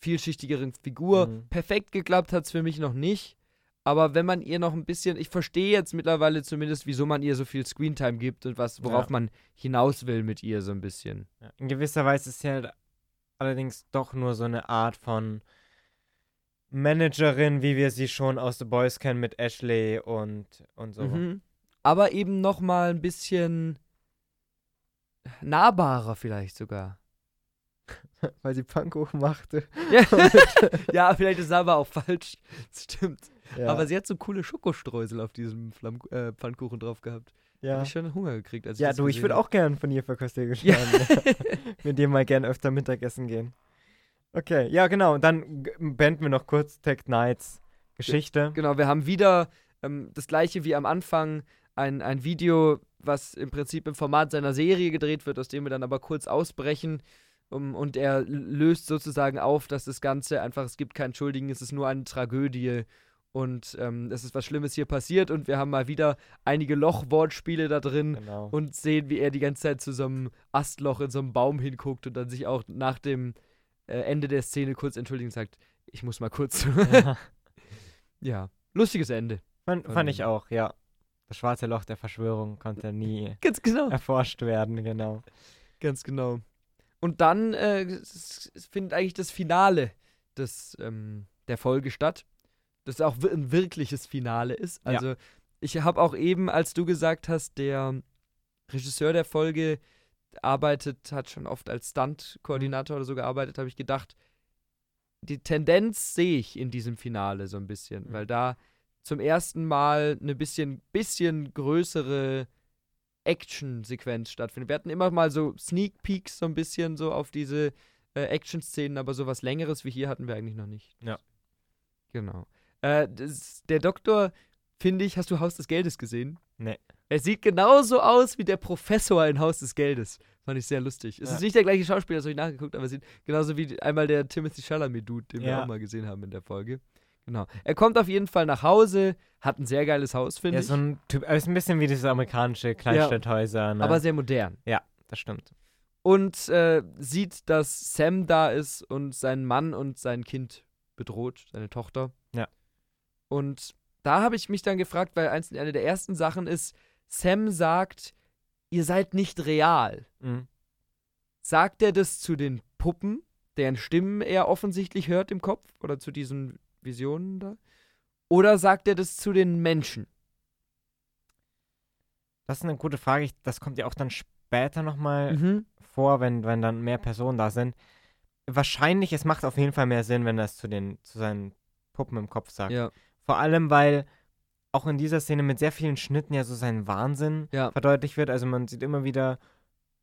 vielschichtigeren Figur. Mhm. Perfekt geklappt hat es für mich noch nicht. Aber wenn man ihr noch ein bisschen, ich verstehe jetzt mittlerweile zumindest, wieso man ihr so viel Screentime gibt und was, worauf Ja. man hinaus will mit ihr so ein bisschen. Ja. In gewisser Weise ist sie halt allerdings doch nur so eine Art von Managerin, wie wir sie schon aus The Boys kennen mit Ashley und, und so. Mhm. Aber eben noch mal ein bisschen nahbarer vielleicht sogar. Weil sie Pfannkuchen machte. Ja, ja vielleicht ist es aber auch falsch. Das stimmt. Ja. Aber sie hat so coole Schokostreusel auf diesem Flamm äh, Pfannkuchen drauf gehabt. Ja. habe ich schon Hunger gekriegt. Als ich Ja, du, ich würde hab. auch gern von ihr verköstigt Ja. werden. Mit dir mal gern öfter Mittagessen gehen. Okay, ja, genau. Und dann beenden wir noch kurz Tech Knights Geschichte. Genau, wir haben wieder ähm, das gleiche wie am Anfang. Ein, ein Video, was im Prinzip im Format seiner Serie gedreht wird, aus dem wir dann aber kurz ausbrechen. Um, und er löst sozusagen auf, dass das Ganze einfach, es gibt keinen Schuldigen, es ist nur eine Tragödie. Und ähm, es ist was Schlimmes hier passiert. Und wir haben mal wieder einige Lochwortspiele da drin. Genau. Und sehen, wie er die ganze Zeit zu so einem Astloch in so einem Baum hinguckt und dann sich auch nach dem äh, Ende der Szene kurz entschuldigt und sagt, ich muss mal kurz. ja. ja, lustiges Ende. fand, fand ich auch, ja. Das schwarze Loch der Verschwörung konnte nie Ganz genau. erforscht werden, genau. Ganz genau. Und dann äh, findet eigentlich das Finale des, ähm, der Folge statt. Das auch ein wirkliches Finale ist. Ja. Also, ich habe auch eben, als du gesagt hast, der Regisseur der Folge arbeitet, hat schon oft als Stunt-Koordinator oder so gearbeitet, habe ich gedacht, die Tendenz sehe ich in diesem Finale so ein bisschen, Mhm. weil da zum ersten Mal eine bisschen, bisschen größere Action-Sequenz stattfindet. Wir hatten immer mal so Sneak Peeks so ein bisschen so auf diese äh, Action-Szenen, aber so was Längeres wie hier hatten wir eigentlich noch nicht. Ja. Genau. Äh, das, der Doktor, finde ich, hast du Haus des Geldes gesehen? Nee. Er sieht genauso aus wie der Professor in Haus des Geldes. Fand ich sehr lustig. Es Ja. ist nicht der gleiche Schauspieler, das habe ich nachgeguckt, aber er sieht genauso wie einmal der Timothy Chalamet-Dude, den wir Ja. auch mal gesehen haben in der Folge. Genau. Er kommt auf jeden Fall nach Hause, hat ein sehr geiles Haus, finde Ja, ich. so ein Typ, ist ein bisschen wie diese amerikanische Kleinstadthäuser, ne? aber sehr modern. das stimmt. Und äh, sieht, dass Sam da ist und seinen Mann und sein Kind bedroht, seine Tochter. Ja. Und da habe ich mich dann gefragt, weil eins, eine der ersten Sachen ist, Sam sagt, ihr seid nicht real. Mhm. Sagt er das zu den Puppen, deren Stimmen er offensichtlich hört im Kopf oder zu diesen Visionen da? Oder sagt er das zu den Menschen? Das ist eine gute Frage. Ich, das kommt ja auch dann später nochmal Mhm. vor, wenn, wenn dann mehr Personen da sind. Wahrscheinlich, es macht auf jeden Fall mehr Sinn, wenn er es zu, den, zu seinen Puppen im Kopf sagt. Ja, Vor allem, weil auch in dieser Szene mit sehr vielen Schnitten ja so sein Wahnsinn ja, verdeutlicht wird. Also man sieht immer wieder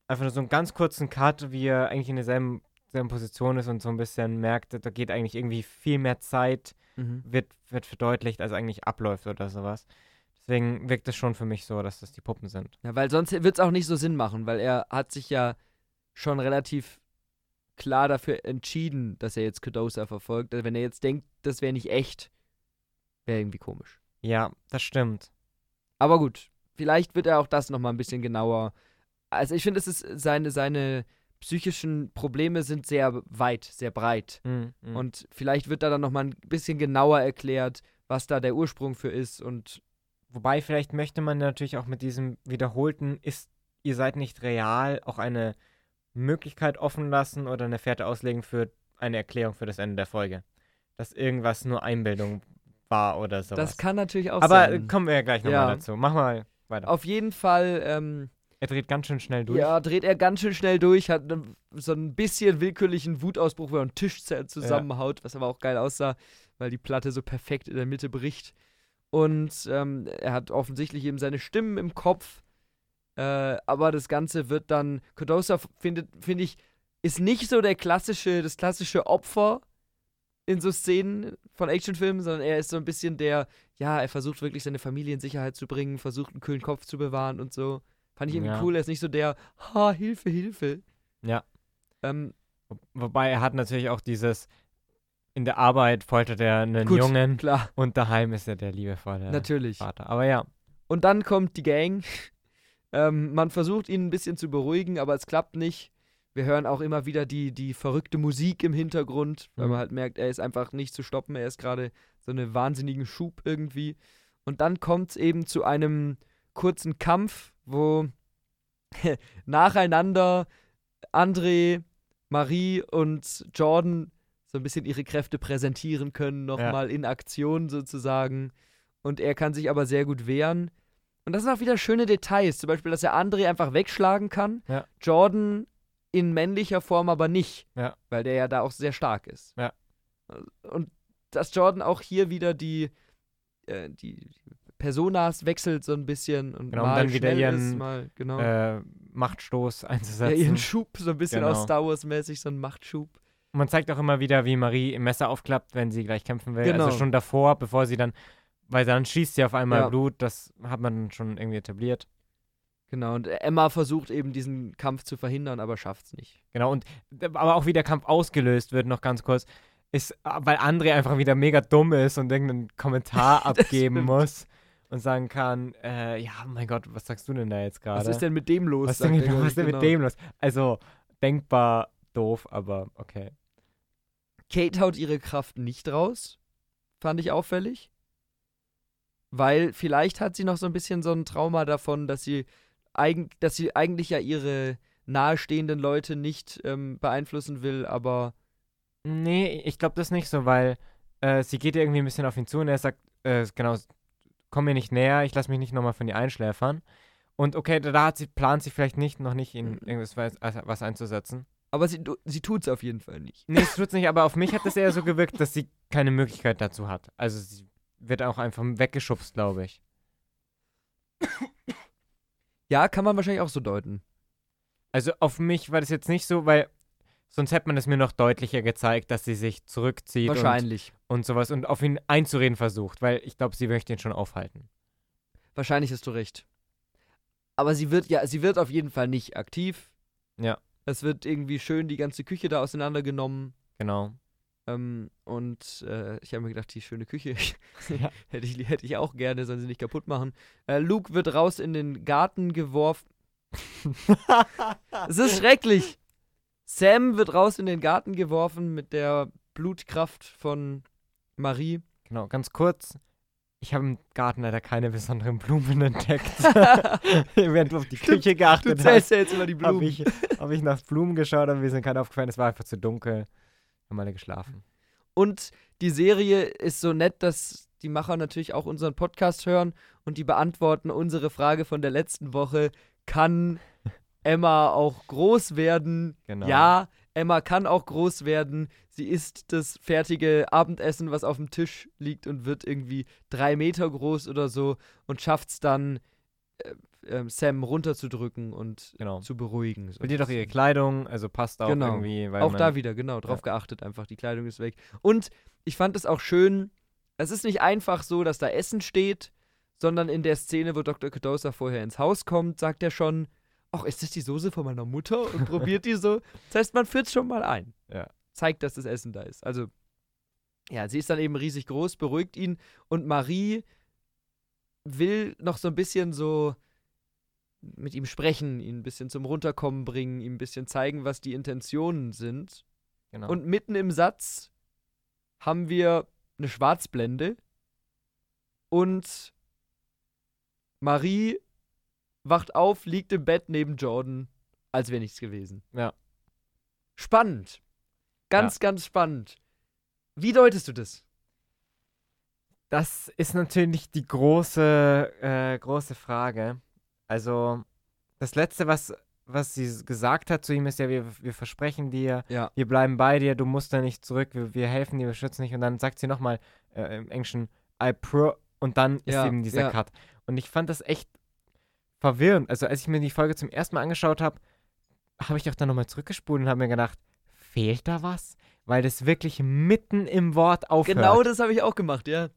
einfach nur so einen ganz kurzen Cut, wie er eigentlich in derselben seiner Position ist und so ein bisschen merkt, da geht eigentlich irgendwie viel mehr Zeit, Mhm. wird, wird verdeutlicht, als eigentlich abläuft oder sowas. Deswegen wirkt es schon für mich so, dass das die Puppen sind. Ja, weil sonst wird es auch nicht so Sinn machen, weil er hat sich ja schon relativ klar dafür entschieden, dass er jetzt Kudosa verfolgt. Also wenn er jetzt denkt, das wäre nicht echt, wäre irgendwie komisch. Ja, das stimmt. Aber gut, vielleicht wird er auch das nochmal ein bisschen genauer. Also ich finde, es ist seine, seine psychischen Probleme sind sehr weit, sehr breit. Mhm, mhm. Und vielleicht wird da dann nochmal ein bisschen genauer erklärt, was da der Ursprung für ist. Und Wobei, vielleicht möchte man natürlich auch mit diesem wiederholten, ist, ihr seid nicht real, auch eine Möglichkeit offen lassen oder eine Fährte auslegen für eine Erklärung für das Ende der Folge. Dass irgendwas nur Einbildung war oder sowas. das kann natürlich auch Aber sein. kommen wir ja gleich nochmal Ja. dazu. Mach mal weiter. Auf jeden Fall ähm, er dreht ganz schön schnell durch. Ja, dreht er ganz schön schnell durch, hat ne, so ein bisschen willkürlichen Wutausbruch, wo er einen Tisch zusammenhaut, was aber auch geil aussah, weil die Platte so perfekt in der Mitte bricht. Und ähm, er hat offensichtlich eben seine Stimmen im Kopf. Äh, aber das Ganze wird dann. Kodosa findet, finde ich, ist nicht so der klassische, das klassische Opfer in so Szenen von Actionfilmen, sondern er ist so ein bisschen der, ja, er versucht wirklich seine Familie in Sicherheit zu bringen, versucht einen kühlen Kopf zu bewahren und so. Fand ich irgendwie Ja. cool, er ist nicht so der, ha, Hilfe, Hilfe. Ja. Ähm, Wo- Wobei er hat natürlich auch dieses, in der Arbeit foltert er einen Gut. Jungen klar, und daheim ist er der liebevolle natürlich. Vater. Aber ja, Und dann kommt die Gang. ähm, man versucht ihn ein bisschen zu beruhigen, aber es klappt nicht. Wir hören auch immer wieder die, die verrückte Musik im Hintergrund, weil Mhm. man halt merkt, er ist einfach nicht zu stoppen. Er ist gerade so einen wahnsinnigen Schub irgendwie. Und dann kommt es eben zu einem kurzen Kampf, wo nacheinander André, Marie und Jordan so ein bisschen ihre Kräfte präsentieren können, nochmal in Aktion sozusagen. Und er kann sich aber sehr gut wehren. Und das sind auch wieder schöne Details. Zum Beispiel, dass er André einfach wegschlagen kann. Ja. Jordan in männlicher Form aber nicht. Ja. Weil der ja da auch sehr stark ist. Ja. Und dass Jordan auch hier wieder die, äh, die Personas wechselt so ein bisschen und Genau, mal dann wieder ihren, mal, genau. äh, Machtstoß ja, einzusetzen. ihren Schub, so ein bisschen aus Genau. Star Wars-mäßig, so ein Machtschub. Und man zeigt auch immer wieder, wie Marie im Messer aufklappt, wenn sie gleich kämpfen will. Genau. Also schon davor, bevor sie dann, weil dann schießt sie auf einmal Ja. Blut, das hat man schon irgendwie etabliert. Genau, und Emma versucht eben diesen Kampf zu verhindern, aber schafft's nicht. Genau, und aber auch wie der Kampf ausgelöst wird, noch ganz kurz, ist, weil André einfach wieder mega dumm ist und irgendeinen Kommentar abgeben muss und sagen kann, äh, ja, mein Gott, was sagst du denn da jetzt gerade? Was ist denn mit dem los? was, denn, was ist denn genau. mit dem los? Also, denkbar doof, aber okay. Kate haut ihre Kraft nicht raus. Fand ich auffällig. Weil vielleicht hat sie noch so ein bisschen so ein Trauma davon, dass sie, eigen, dass sie eigentlich ja ihre nahestehenden Leute nicht ähm, beeinflussen will, aber Nee, ich glaube das nicht so, weil äh, sie geht irgendwie ein bisschen auf ihn zu und er sagt, äh, genau, komm mir nicht näher, ich lass mich nicht nochmal von dir einschläfern. Und okay, da, sie, plant sie vielleicht nicht, noch nicht in irgendwas was, was einzusetzen. aber sie, sie tut's auf jeden Fall nicht. Nee, es tut's nicht, aber auf mich hat es eher so gewirkt, dass sie keine Möglichkeit dazu hat. Also sie wird auch einfach weggeschubst, glaube ich. Ja, kann man wahrscheinlich auch so deuten. Also auf mich war das jetzt nicht so, weil sonst hätte man es mir noch deutlicher gezeigt, dass sie sich zurückzieht und, Wahrscheinlich. und sowas und auf ihn einzureden versucht, weil ich glaube, sie möchte ihn schon aufhalten. Wahrscheinlich hast du recht. Aber sie wird ja, sie wird auf jeden Fall nicht aktiv. Ja. Es wird irgendwie schön die ganze Küche da auseinandergenommen. Genau. Ähm, und äh, ich habe mir gedacht, die schöne Küche Ja. hätte, ich, hätte ich auch gerne, sollen sie nicht kaputt machen. Äh, Luke wird raus in den Garten geworfen. Es ist schrecklich. Sam wird raus in den Garten geworfen mit der Blutkraft von Marie. Genau, ganz kurz. Ich habe im Garten leider keine besonderen Blumen entdeckt. Während du auf die Stimmt, Küche Du geachtet zählst hast, ja jetzt immer die habe Blumen. ich, hab ich nach Blumen geschaut, aber wir sind keine aufgefallen. Es war einfach zu dunkel. Haben alle geschlafen. Und die Serie ist so nett, dass die Macher natürlich auch unseren Podcast hören und die beantworten unsere Frage von der letzten Woche. Kann Emma auch groß werden? Genau. Ja, Emma kann auch groß werden. Sie isst das fertige Abendessen, was auf dem Tisch liegt und wird irgendwie drei Meter groß oder so und schafft es dann, äh, ähm, Sam runterzudrücken und Genau. zu beruhigen. So. Verliert auch ihre Kleidung, also passt auch Genau. irgendwie. Weil Auch da wieder, genau, drauf Ja. geachtet einfach, die Kleidung ist weg. Und ich fand es auch schön, es ist nicht einfach so, dass da Essen steht, sondern in der Szene, wo Dr. Cadosa vorher ins Haus kommt, sagt er schon, ach, ist das die Soße von meiner Mutter? Und probiert die so. Das heißt, man führt schon mal ein. Ja. Zeigt, dass das Essen da ist. Also, ja, sie ist dann eben riesig groß, beruhigt ihn und Marie will noch so ein bisschen so mit ihm sprechen, ihn ein bisschen zum Runterkommen bringen, ihm ein bisschen zeigen, was die Intentionen sind. Genau. Und mitten im Satz haben wir eine Schwarzblende und Marie wacht auf, liegt im Bett neben Jordan, als wäre nichts gewesen. Ja. Spannend. Ganz, ganz spannend. Wie deutest du das? Das ist natürlich die große, äh, große Frage. Also, das Letzte, was, was sie gesagt hat zu ihm, ist ja, wir, wir versprechen dir, Ja. wir bleiben bei dir, du musst da nicht zurück, wir, wir helfen dir, wir schützen dich. Und dann sagt sie nochmal äh, im Englischen, I pro, und dann ist Ja, eben dieser ja. Cut. Und ich fand das echt verwirrend. Also, als ich mir die Folge zum ersten Mal angeschaut habe, habe ich auch dann nochmal zurückgespult und habe mir gedacht, fehlt da was? Weil das wirklich mitten im Wort aufhört Genau das habe ich auch gemacht, ja.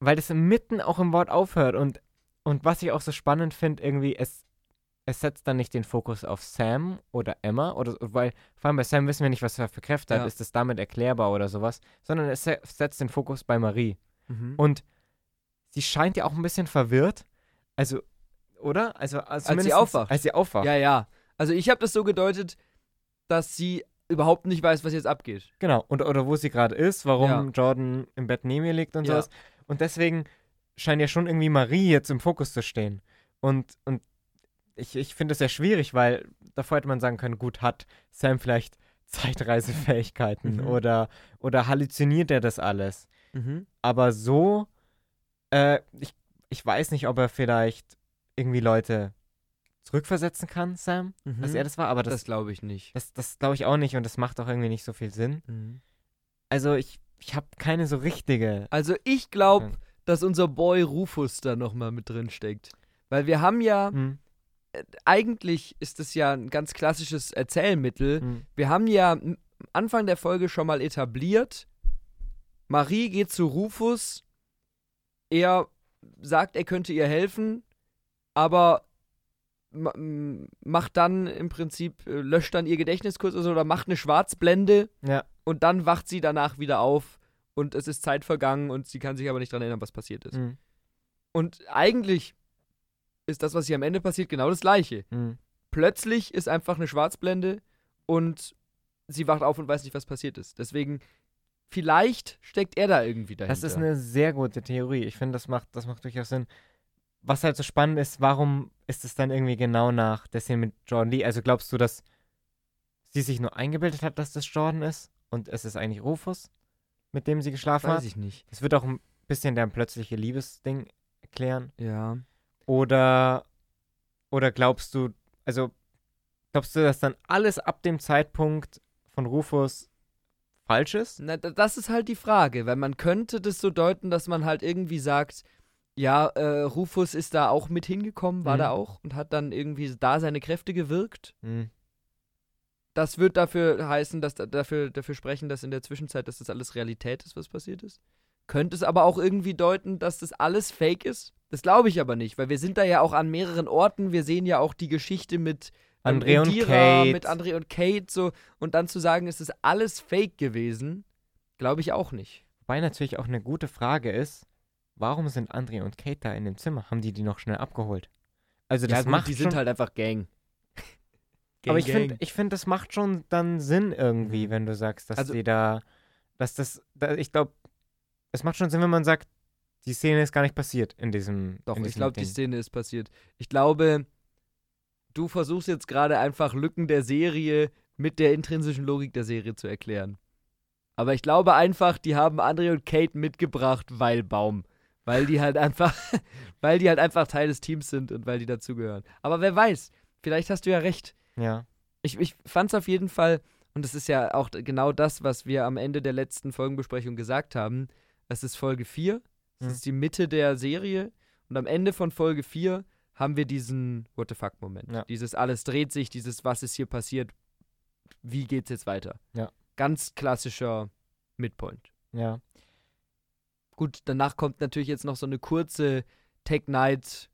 weil das mitten auch im Wort aufhört und, und was ich auch so spannend finde, irgendwie, es, es setzt dann nicht den Fokus auf Sam oder Emma, oder weil vor allem bei Sam wissen wir nicht, was er für Kräfte Ja. hat, ist das damit erklärbar oder sowas, sondern es se- setzt den Fokus bei Marie. Mhm. Und sie scheint ja auch ein bisschen verwirrt, also, oder? Also, also sie zumindest- aufwacht. Als sie aufwacht. Ja, ja. Also ich habe das so gedeutet, dass sie überhaupt nicht weiß, was jetzt abgeht. Genau, und, oder wo sie gerade ist, warum Ja. Jordan im Bett neben ihr liegt und Ja. sowas. Und deswegen scheint ja schon irgendwie Marie jetzt im Fokus zu stehen. Und, und ich, ich finde es sehr schwierig, weil davor hätte man sagen können, gut, hat Sam vielleicht Zeitreisefähigkeiten Mhm. oder, oder halluziniert er das alles? Mhm. Aber so, äh, ich, ich weiß nicht, ob er vielleicht irgendwie Leute zurückversetzen kann, Sam, dass Mhm. er das war, aber Das das, glaube ich nicht. das, das glaube ich auch nicht und das macht auch irgendwie nicht so viel Sinn. Mhm. Also ich, ich habe keine so richtige. Also ich glaube, Ja. dass unser Boy Rufus da nochmal mit drin steckt. Weil wir haben ja, Hm, eigentlich ist es ja ein ganz klassisches Erzählmittel. hm, Wir haben ja Anfang der Folge schon mal etabliert, Marie geht zu Rufus, er sagt, er könnte ihr helfen, aber macht dann im Prinzip, äh, löscht dann ihr Gedächtnis kurz oder so, oder macht eine Schwarzblende Ja, und dann wacht sie danach wieder auf und es ist Zeit vergangen und sie kann sich aber nicht daran erinnern, was passiert ist. hm, Und eigentlich ist das, was hier am Ende passiert, genau das gleiche. hm. Plötzlich ist einfach eine Schwarzblende und sie wacht auf und weiß nicht, was passiert ist. Deswegen, vielleicht steckt er da irgendwie dahinter. Das ist eine sehr gute Theorie. Ich finde, das macht, das macht durchaus Sinn. Was halt so spannend ist, warum ist es dann irgendwie genau nach der Szene mit Jordan Lee? Also glaubst du, dass sie sich nur eingebildet hat, dass das Jordan ist und es ist eigentlich Rufus, mit dem sie geschlafen Weiß hat? ich nicht. Das wird auch ein bisschen der plötzliche Liebesding erklären. Ja. Oder, oder glaubst du, also glaubst du, dass dann alles ab dem Zeitpunkt von Rufus falsch ist? Na, da- das ist halt die Frage, weil man könnte das so deuten, dass man halt irgendwie sagt, ja, äh, Rufus ist da auch mit hingekommen, war Mhm. da auch und hat dann irgendwie da seine Kräfte gewirkt. Hm. Das wird dafür heißen, dass da- dafür, dafür sprechen, dass in der Zwischenzeit, dass das alles Realität ist, was passiert ist. Könnte es aber auch irgendwie deuten, dass das alles Fake ist? Das glaube ich aber nicht, weil wir sind da ja auch an mehreren Orten. Wir sehen ja auch die Geschichte mit ähm, André und Indira, Kate. mit André und Kate so und dann zu sagen, es ist alles Fake gewesen, glaube ich auch nicht. Wobei natürlich auch eine gute Frage ist, warum sind André und Kate da in dem Zimmer? Haben die die noch schnell abgeholt? Also das ja, macht die schon, sind halt einfach Gang. aber ich Gang, finde, ich finde, das macht schon dann Sinn irgendwie, Mhm. wenn du sagst, dass Also- die da, dass das, da, ich glaube, es macht schon Sinn, wenn man sagt, die Szene ist gar nicht passiert in diesem. Doch, in ich diesem glaube, die. Szene ist passiert. Ich glaube, du versuchst jetzt gerade einfach Lücken der Serie mit der intrinsischen Logik der Serie zu erklären. Aber ich glaube einfach, die haben André und Kate mitgebracht, weil Baum. Weil die halt einfach, weil die halt einfach Teil des Teams sind und weil die dazugehören. Aber wer weiß, vielleicht hast du ja recht. Ja. Ich, ich fand es auf jeden Fall, und das ist ja auch genau das, was wir am Ende der letzten Folgenbesprechung gesagt haben. Es ist Folge 4, es Mhm. ist die Mitte der Serie und am Ende von Folge 4 haben wir diesen What the fuck-Moment. Ja. Dieses alles dreht sich, dieses Was ist hier passiert, wie geht's jetzt weiter. Ja. Ganz klassischer Midpoint. Ja. Gut, danach kommt natürlich jetzt noch so eine kurze Tech Night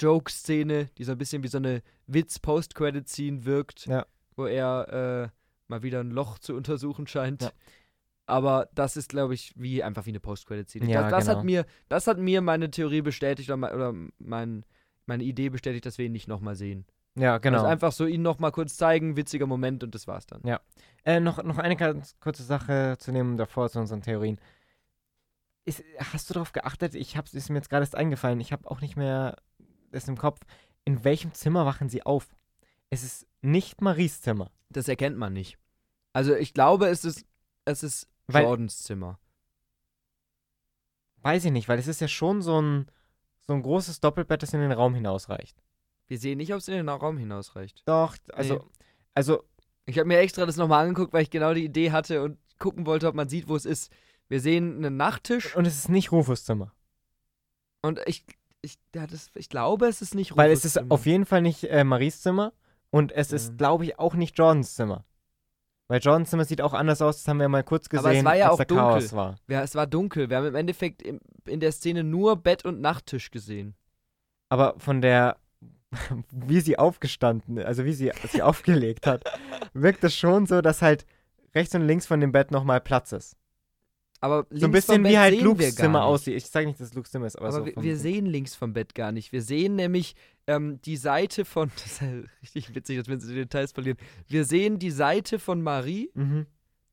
Joke-Szene, die so ein bisschen wie so eine Witz-Post-Credit-Scene wirkt, Ja. wo er äh, mal wieder ein Loch zu untersuchen scheint. Ja. Aber das ist, glaube ich, wie einfach wie eine Post-Credit-Scene. Ja, das, das, genau. hat mir, das hat mir meine Theorie bestätigt oder, oder mein, meine Idee bestätigt, dass wir ihn nicht nochmal sehen. Ja, genau. Also einfach so ihn nochmal kurz zeigen, witziger Moment und das war's dann. Äh, noch, noch eine ganz kurze Sache zu nehmen davor zu unseren Theorien. Ist, hast du darauf geachtet? Ich hab's, ist mir jetzt gerade erst eingefallen. Ich habe auch nicht mehr das im Kopf. In welchem Zimmer wachen sie auf? Es ist nicht Maries Zimmer. Das erkennt man nicht. Also ich glaube, es ist, es ist Weil- Jordans Zimmer. Weiß ich nicht, weil es ist ja schon so ein, so ein großes Doppelbett, das in den Raum hinausreicht. Wir sehen nicht, ob es in den Raum hinausreicht. Doch, also, Nee. also, Ich habe mir extra das nochmal angeguckt, weil ich genau die Idee hatte und gucken wollte, ob man sieht, wo es ist. Wir sehen einen Nachttisch und es ist nicht Rufus Zimmer. und ich, ich, ja, das, ich glaube, es ist nicht Weil Rufus es ist Zimmer. auf jeden Fall nicht äh, Maries Zimmer und es Ja. ist, glaube ich, auch nicht Jordans Zimmer. Weil Jordans Zimmer sieht auch anders aus, das haben wir mal kurz gesehen, Aber es war ja als auch der dunkel. Chaos war. Ja, es war dunkel. Wir haben im Endeffekt im, in der Szene nur Bett und Nachttisch gesehen. Aber von der, wie sie aufgestanden, also wie sie sie aufgelegt hat, wirkt es schon so, dass halt rechts und links von dem Bett nochmal Platz ist. Aber So ein links vom bisschen wie halt sehen wir Lukes Zimmer nicht. aussieht. Ich sage nicht, dass es Lukes Zimmer ist, aber, Aber so wir, wir sehen links vom Bett gar nicht. Wir sehen nämlich ähm, die Seite von. Das ist ja richtig witzig, dass wir uns die Details verlieren. Wir sehen die Seite von Marie Mhm.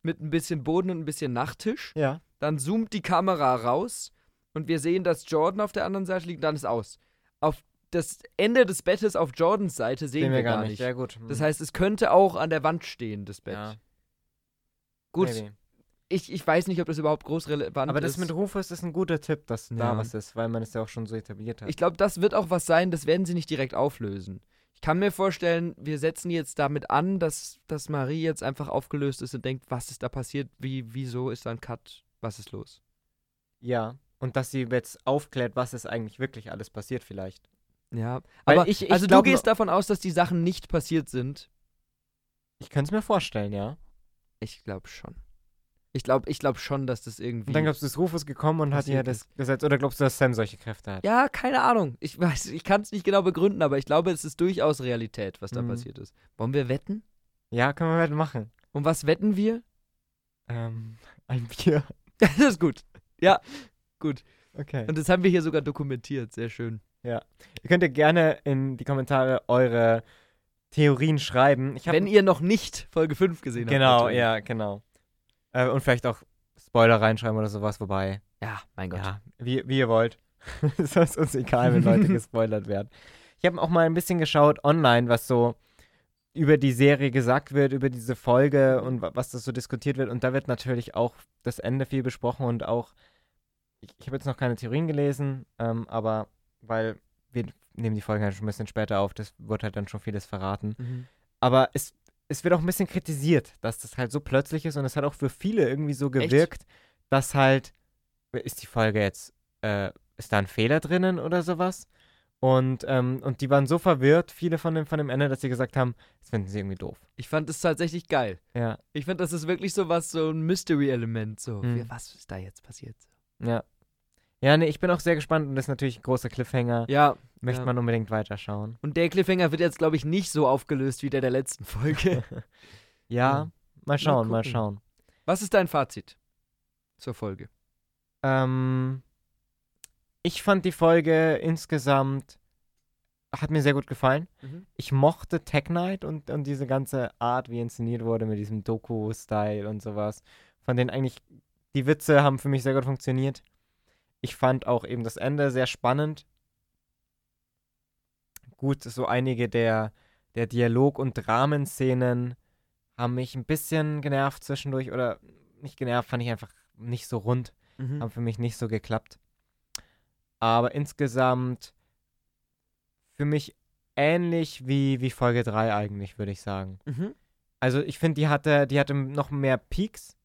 mit ein bisschen Boden und ein bisschen Nachttisch. Ja. Dann zoomt die Kamera raus und wir sehen, dass Jordan auf der anderen Seite liegt und dann ist aus. Auf das Ende des Bettes auf Jordans Seite sehen, wir gar nicht. Ja, gut. Das heißt, es könnte auch an der Wand stehen, das Bett. Ja. Gut, Maybe. Ich, ich weiß nicht, ob das überhaupt groß relevant Aber ist. das mit Rufus ist ein guter Tipp, dass da Ja. was ist, weil man es ja auch schon so etabliert hat. Ich glaube, das wird auch was sein, das werden sie nicht direkt auflösen. Ich kann mir vorstellen, wir setzen jetzt damit an, dass, dass Marie jetzt einfach aufgelöst ist und denkt, was ist da passiert, wie, wieso ist da ein Cut, was ist los? ja. Und dass sie jetzt aufklärt, was ist eigentlich wirklich alles passiert, vielleicht. Ja, Weil aber ich- ich also du glaub gehst davon aus, dass die Sachen nicht passiert sind. Ich könnte es mir vorstellen, ja. Ich glaube schon. Ich glaube ich glaub schon, dass das irgendwie. Und dann glaubst du, ist Rufus gekommen und hat passiert das gesetzt. Oder glaubst du, dass Sam solche Kräfte hat? ja, keine Ahnung. Ich weiß, ich kann es nicht genau begründen, aber ich glaube, es ist durchaus Realität, was da Mhm. passiert ist. Wollen wir wetten? Ja, können wir halt machen. Um was wetten wir? Ähm, ein Bier. das ist gut. Ja, gut. Okay. Und das haben wir hier sogar dokumentiert. Sehr schön. Ihr könnt ja gerne in die Kommentare eure Theorien schreiben. Wenn ihr noch nicht Folge 5 gesehen habt. Genau, ja, genau. Äh, und vielleicht auch Spoiler reinschreiben oder sowas, wobei. Ja, mein Gott. Ja, wie, wie ihr wollt. Es ist uns egal, wenn Leute gespoilert werden. Ich habe auch mal ein bisschen geschaut online, was so über die Serie gesagt wird, über diese Folge und wa- was das so diskutiert wird. Und da wird natürlich auch das Ende viel besprochen und auch, ich, ich habe jetzt noch keine Theorien gelesen, ähm, aber weil wir nehmen die Folgen halt schon ein bisschen später auf, das wird halt dann schon vieles verraten. Mhm. Aber es, es wird auch ein bisschen kritisiert, dass das halt so plötzlich ist und es hat auch für viele irgendwie so gewirkt, dass halt, ist die Folge jetzt, äh, ist da ein Fehler drinnen oder sowas? Und, ähm, und die waren so verwirrt, viele von dem, von dem Ende, dass sie gesagt haben, das finden sie irgendwie doof. Ich fand es tatsächlich geil. Ja, Ich fand, das ist wirklich so was, so ein Mystery-Element. So, Mhm. Wie- was ist da jetzt passiert? ja. Ja, nee, ich bin auch sehr gespannt und das ist natürlich ein großer Cliffhanger. Ja, Möchte ja. man unbedingt weiterschauen. und der Cliffhanger wird jetzt, glaube ich, nicht so aufgelöst wie der der letzten Folge. Ja, mal schauen, mal gucken. schauen. was ist dein Fazit zur Folge? Ähm, ich fand die Folge insgesamt, hat mir sehr gut gefallen. ich mochte Tech Night und, und diese ganze Art, wie inszeniert wurde mit diesem Doku-Style und sowas. Von denen eigentlich, die Witze haben für mich sehr gut funktioniert. Ich fand auch eben das Ende sehr spannend. Gut, so einige der, der Dialog- und Dramenszenen haben mich ein bisschen genervt zwischendurch oder nicht genervt, fand ich einfach nicht so rund Mhm. haben für mich nicht so geklappt. Aber insgesamt für mich ähnlich wie, wie Folge 3 eigentlich, würde ich sagen. Mhm. Also ich finde, die hatte, die hatte noch mehr Peaks.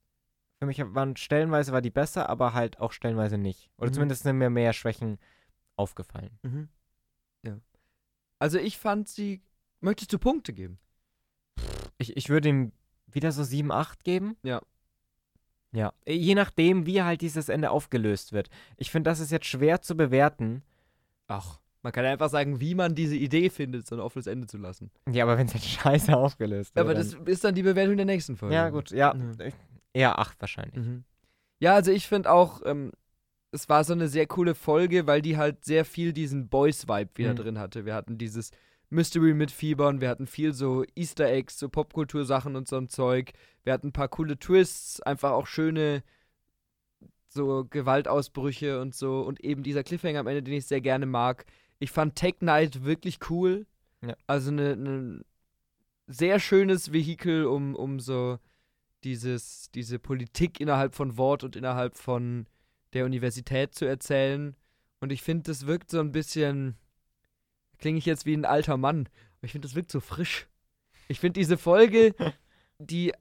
Für mich waren stellenweise war die besser, aber halt auch stellenweise nicht. Oder Mhm. zumindest sind mir mehr Schwächen aufgefallen. Mhm. Ja. Also ich fand sie. Möchtest du Punkte geben? Ich, ich würde ihm wieder so 7, 8 geben. Ja. Ja. Je nachdem, wie halt dieses Ende aufgelöst wird. Ich finde, das ist jetzt schwer zu bewerten. Ach. Man kann ja einfach sagen, wie man diese Idee findet, so ein offenes Ende zu lassen. Ja, aber wenn es jetzt scheiße aufgelöst wird. Aber das ist dann die Bewertung der nächsten Folge. Ja, gut, ja. Ja. Ich- Eher 8 wahrscheinlich. Mhm. Ja, also ich finde auch, ähm, es war so eine sehr coole Folge, weil die halt sehr viel diesen Boys-Vibe wieder Mhm. drin hatte. Wir hatten dieses Mystery mit Fiebern, wir hatten viel so Easter Eggs, so Popkultursachen und so ein Zeug. Wir hatten ein paar coole Twists, einfach auch schöne so Gewaltausbrüche und so und eben dieser Cliffhanger am Ende, den ich sehr gerne mag. Ich fand Tech Knight wirklich cool. Ja. Also eine ne sehr schönes Vehikel, um, um so dieses, diese Politik innerhalb von Wort und innerhalb von der Universität zu erzählen. Und ich finde, das wirkt so ein bisschen, klinge ich jetzt wie ein alter Mann, aber ich finde, das wirkt so frisch. Ich finde diese Folge, die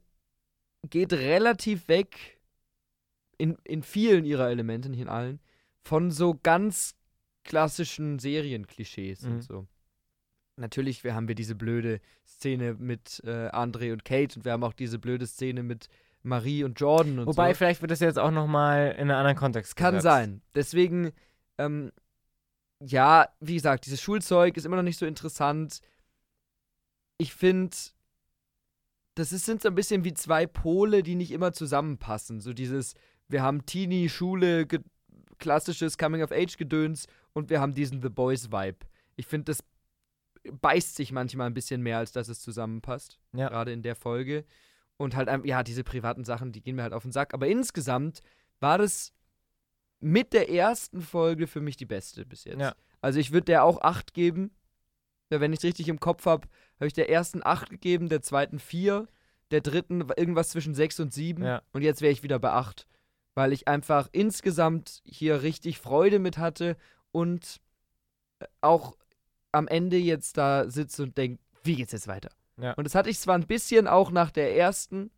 geht relativ weg in, in vielen ihrer Elemente, nicht in allen, von so ganz klassischen Serienklischees Mhm. und so. Natürlich, wir haben wir diese blöde Szene mit äh, Andre und Kate und wir haben auch diese blöde Szene mit Marie und Jordan und Wobei, so. vielleicht wird das jetzt auch nochmal in einen anderen Kontext Kann gesetzt. sein. Deswegen, ähm, ja, wie gesagt, dieses Schulzeug ist immer noch nicht so interessant. Ich finde, das ist, sind so ein bisschen wie zwei Pole, die nicht immer zusammenpassen. So dieses, wir haben Teenie, Schule, klassisches Coming-of-Age-Gedöns und wir haben diesen The Boys-Vibe. Ich finde, das beißt sich manchmal ein bisschen mehr, als dass es zusammenpasst. Ja. Gerade in der Folge. Und halt, ja, diese privaten Sachen, die gehen mir halt auf den Sack. Aber insgesamt war das mit der ersten Folge für mich die beste bis jetzt. Ja. Also ich würde der auch 8 geben. Ja, Wenn ich es richtig im Kopf habe, habe ich der ersten 8 gegeben, der zweiten 4, der dritten irgendwas zwischen 6 und 7. Ja. Und jetzt wäre ich wieder bei 8. Weil ich einfach insgesamt hier richtig Freude mit hatte und äh, auch am Ende jetzt da sitze und denke, wie geht's jetzt weiter? Ja. Und das hatte ich zwar ein bisschen auch nach der ersten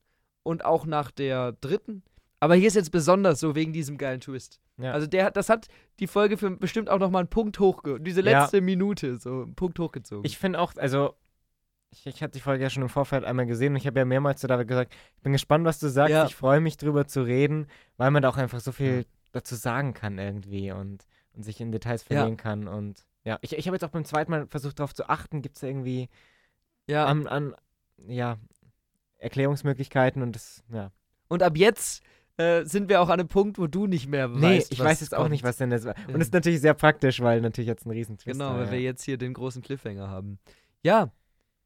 und auch nach der dritten, aber hier ist jetzt besonders so wegen diesem geilen Twist. Ja. Also der hat, das hat die Folge für bestimmt auch nochmal einen Punkt hochge... Diese Ja. letzte Minute so einen Punkt hochgezogen. Ich finde auch, also, ich, ich hatte die Folge ja schon im Vorfeld einmal gesehen und ich habe ja mehrmals zu David gesagt, ich bin gespannt, was du sagst. Ja. Ich freue mich drüber zu reden, weil man da auch einfach so viel Ja. dazu sagen kann irgendwie und, und sich in Details Ja. verlieren kann. Und ja, ich, ich habe jetzt auch beim zweiten Mal versucht, darauf zu achten, gibt es irgendwie ja. an, an, ja, Erklärungsmöglichkeiten und das, ja. und ab jetzt äh, sind wir auch an einem Punkt, wo du nicht mehr weißt, Nee, ich weiß jetzt auch kommt. nicht, was denn das war. Und das ist natürlich sehr praktisch, weil natürlich jetzt ein Riesentwist Genau, weil ja. wir jetzt hier den großen Cliffhanger haben. Ja,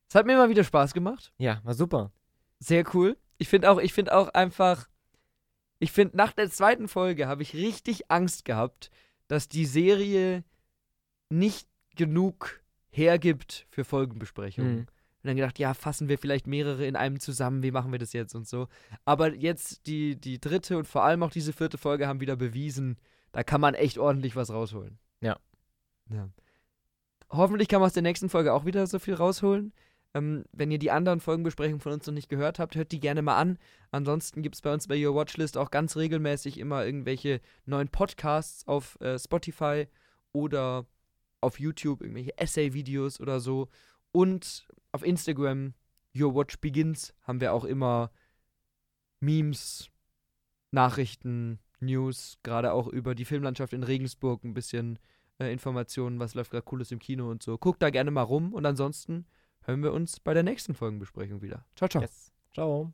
es hat mir mal wieder Spaß gemacht. ja, war super. Sehr cool. Ich finde auch, ich finde auch einfach, ich finde nach der zweiten Folge habe ich richtig Angst gehabt, dass die Serie nicht genug hergibt für Folgenbesprechungen. Mhm. Und dann gedacht, ja, fassen wir vielleicht mehrere in einem zusammen, wie machen wir das jetzt und so. Aber jetzt die, die dritte und vor allem auch diese vierte Folge haben wieder bewiesen, da kann man echt ordentlich was rausholen. Ja. ja. Hoffentlich kann man aus der nächsten Folge auch wieder so viel rausholen. Ähm, wenn ihr die anderen Folgenbesprechungen von uns noch nicht gehört habt, hört die gerne mal an. Ansonsten gibt es bei uns bei Your Watchlist auch ganz regelmäßig immer irgendwelche neuen Podcasts auf äh, Spotify oder auf YouTube, irgendwelche Essay-Videos oder so. Und auf Instagram, Your Watch Begins, haben wir auch immer Memes, Nachrichten, News, gerade auch über die Filmlandschaft in Regensburg, ein bisschen äh, Informationen, was läuft gerade Cooles im Kino und so. Guckt da gerne mal rum und ansonsten hören wir uns bei der nächsten Folgenbesprechung wieder. Ciao, ciao. Yes. Ciao.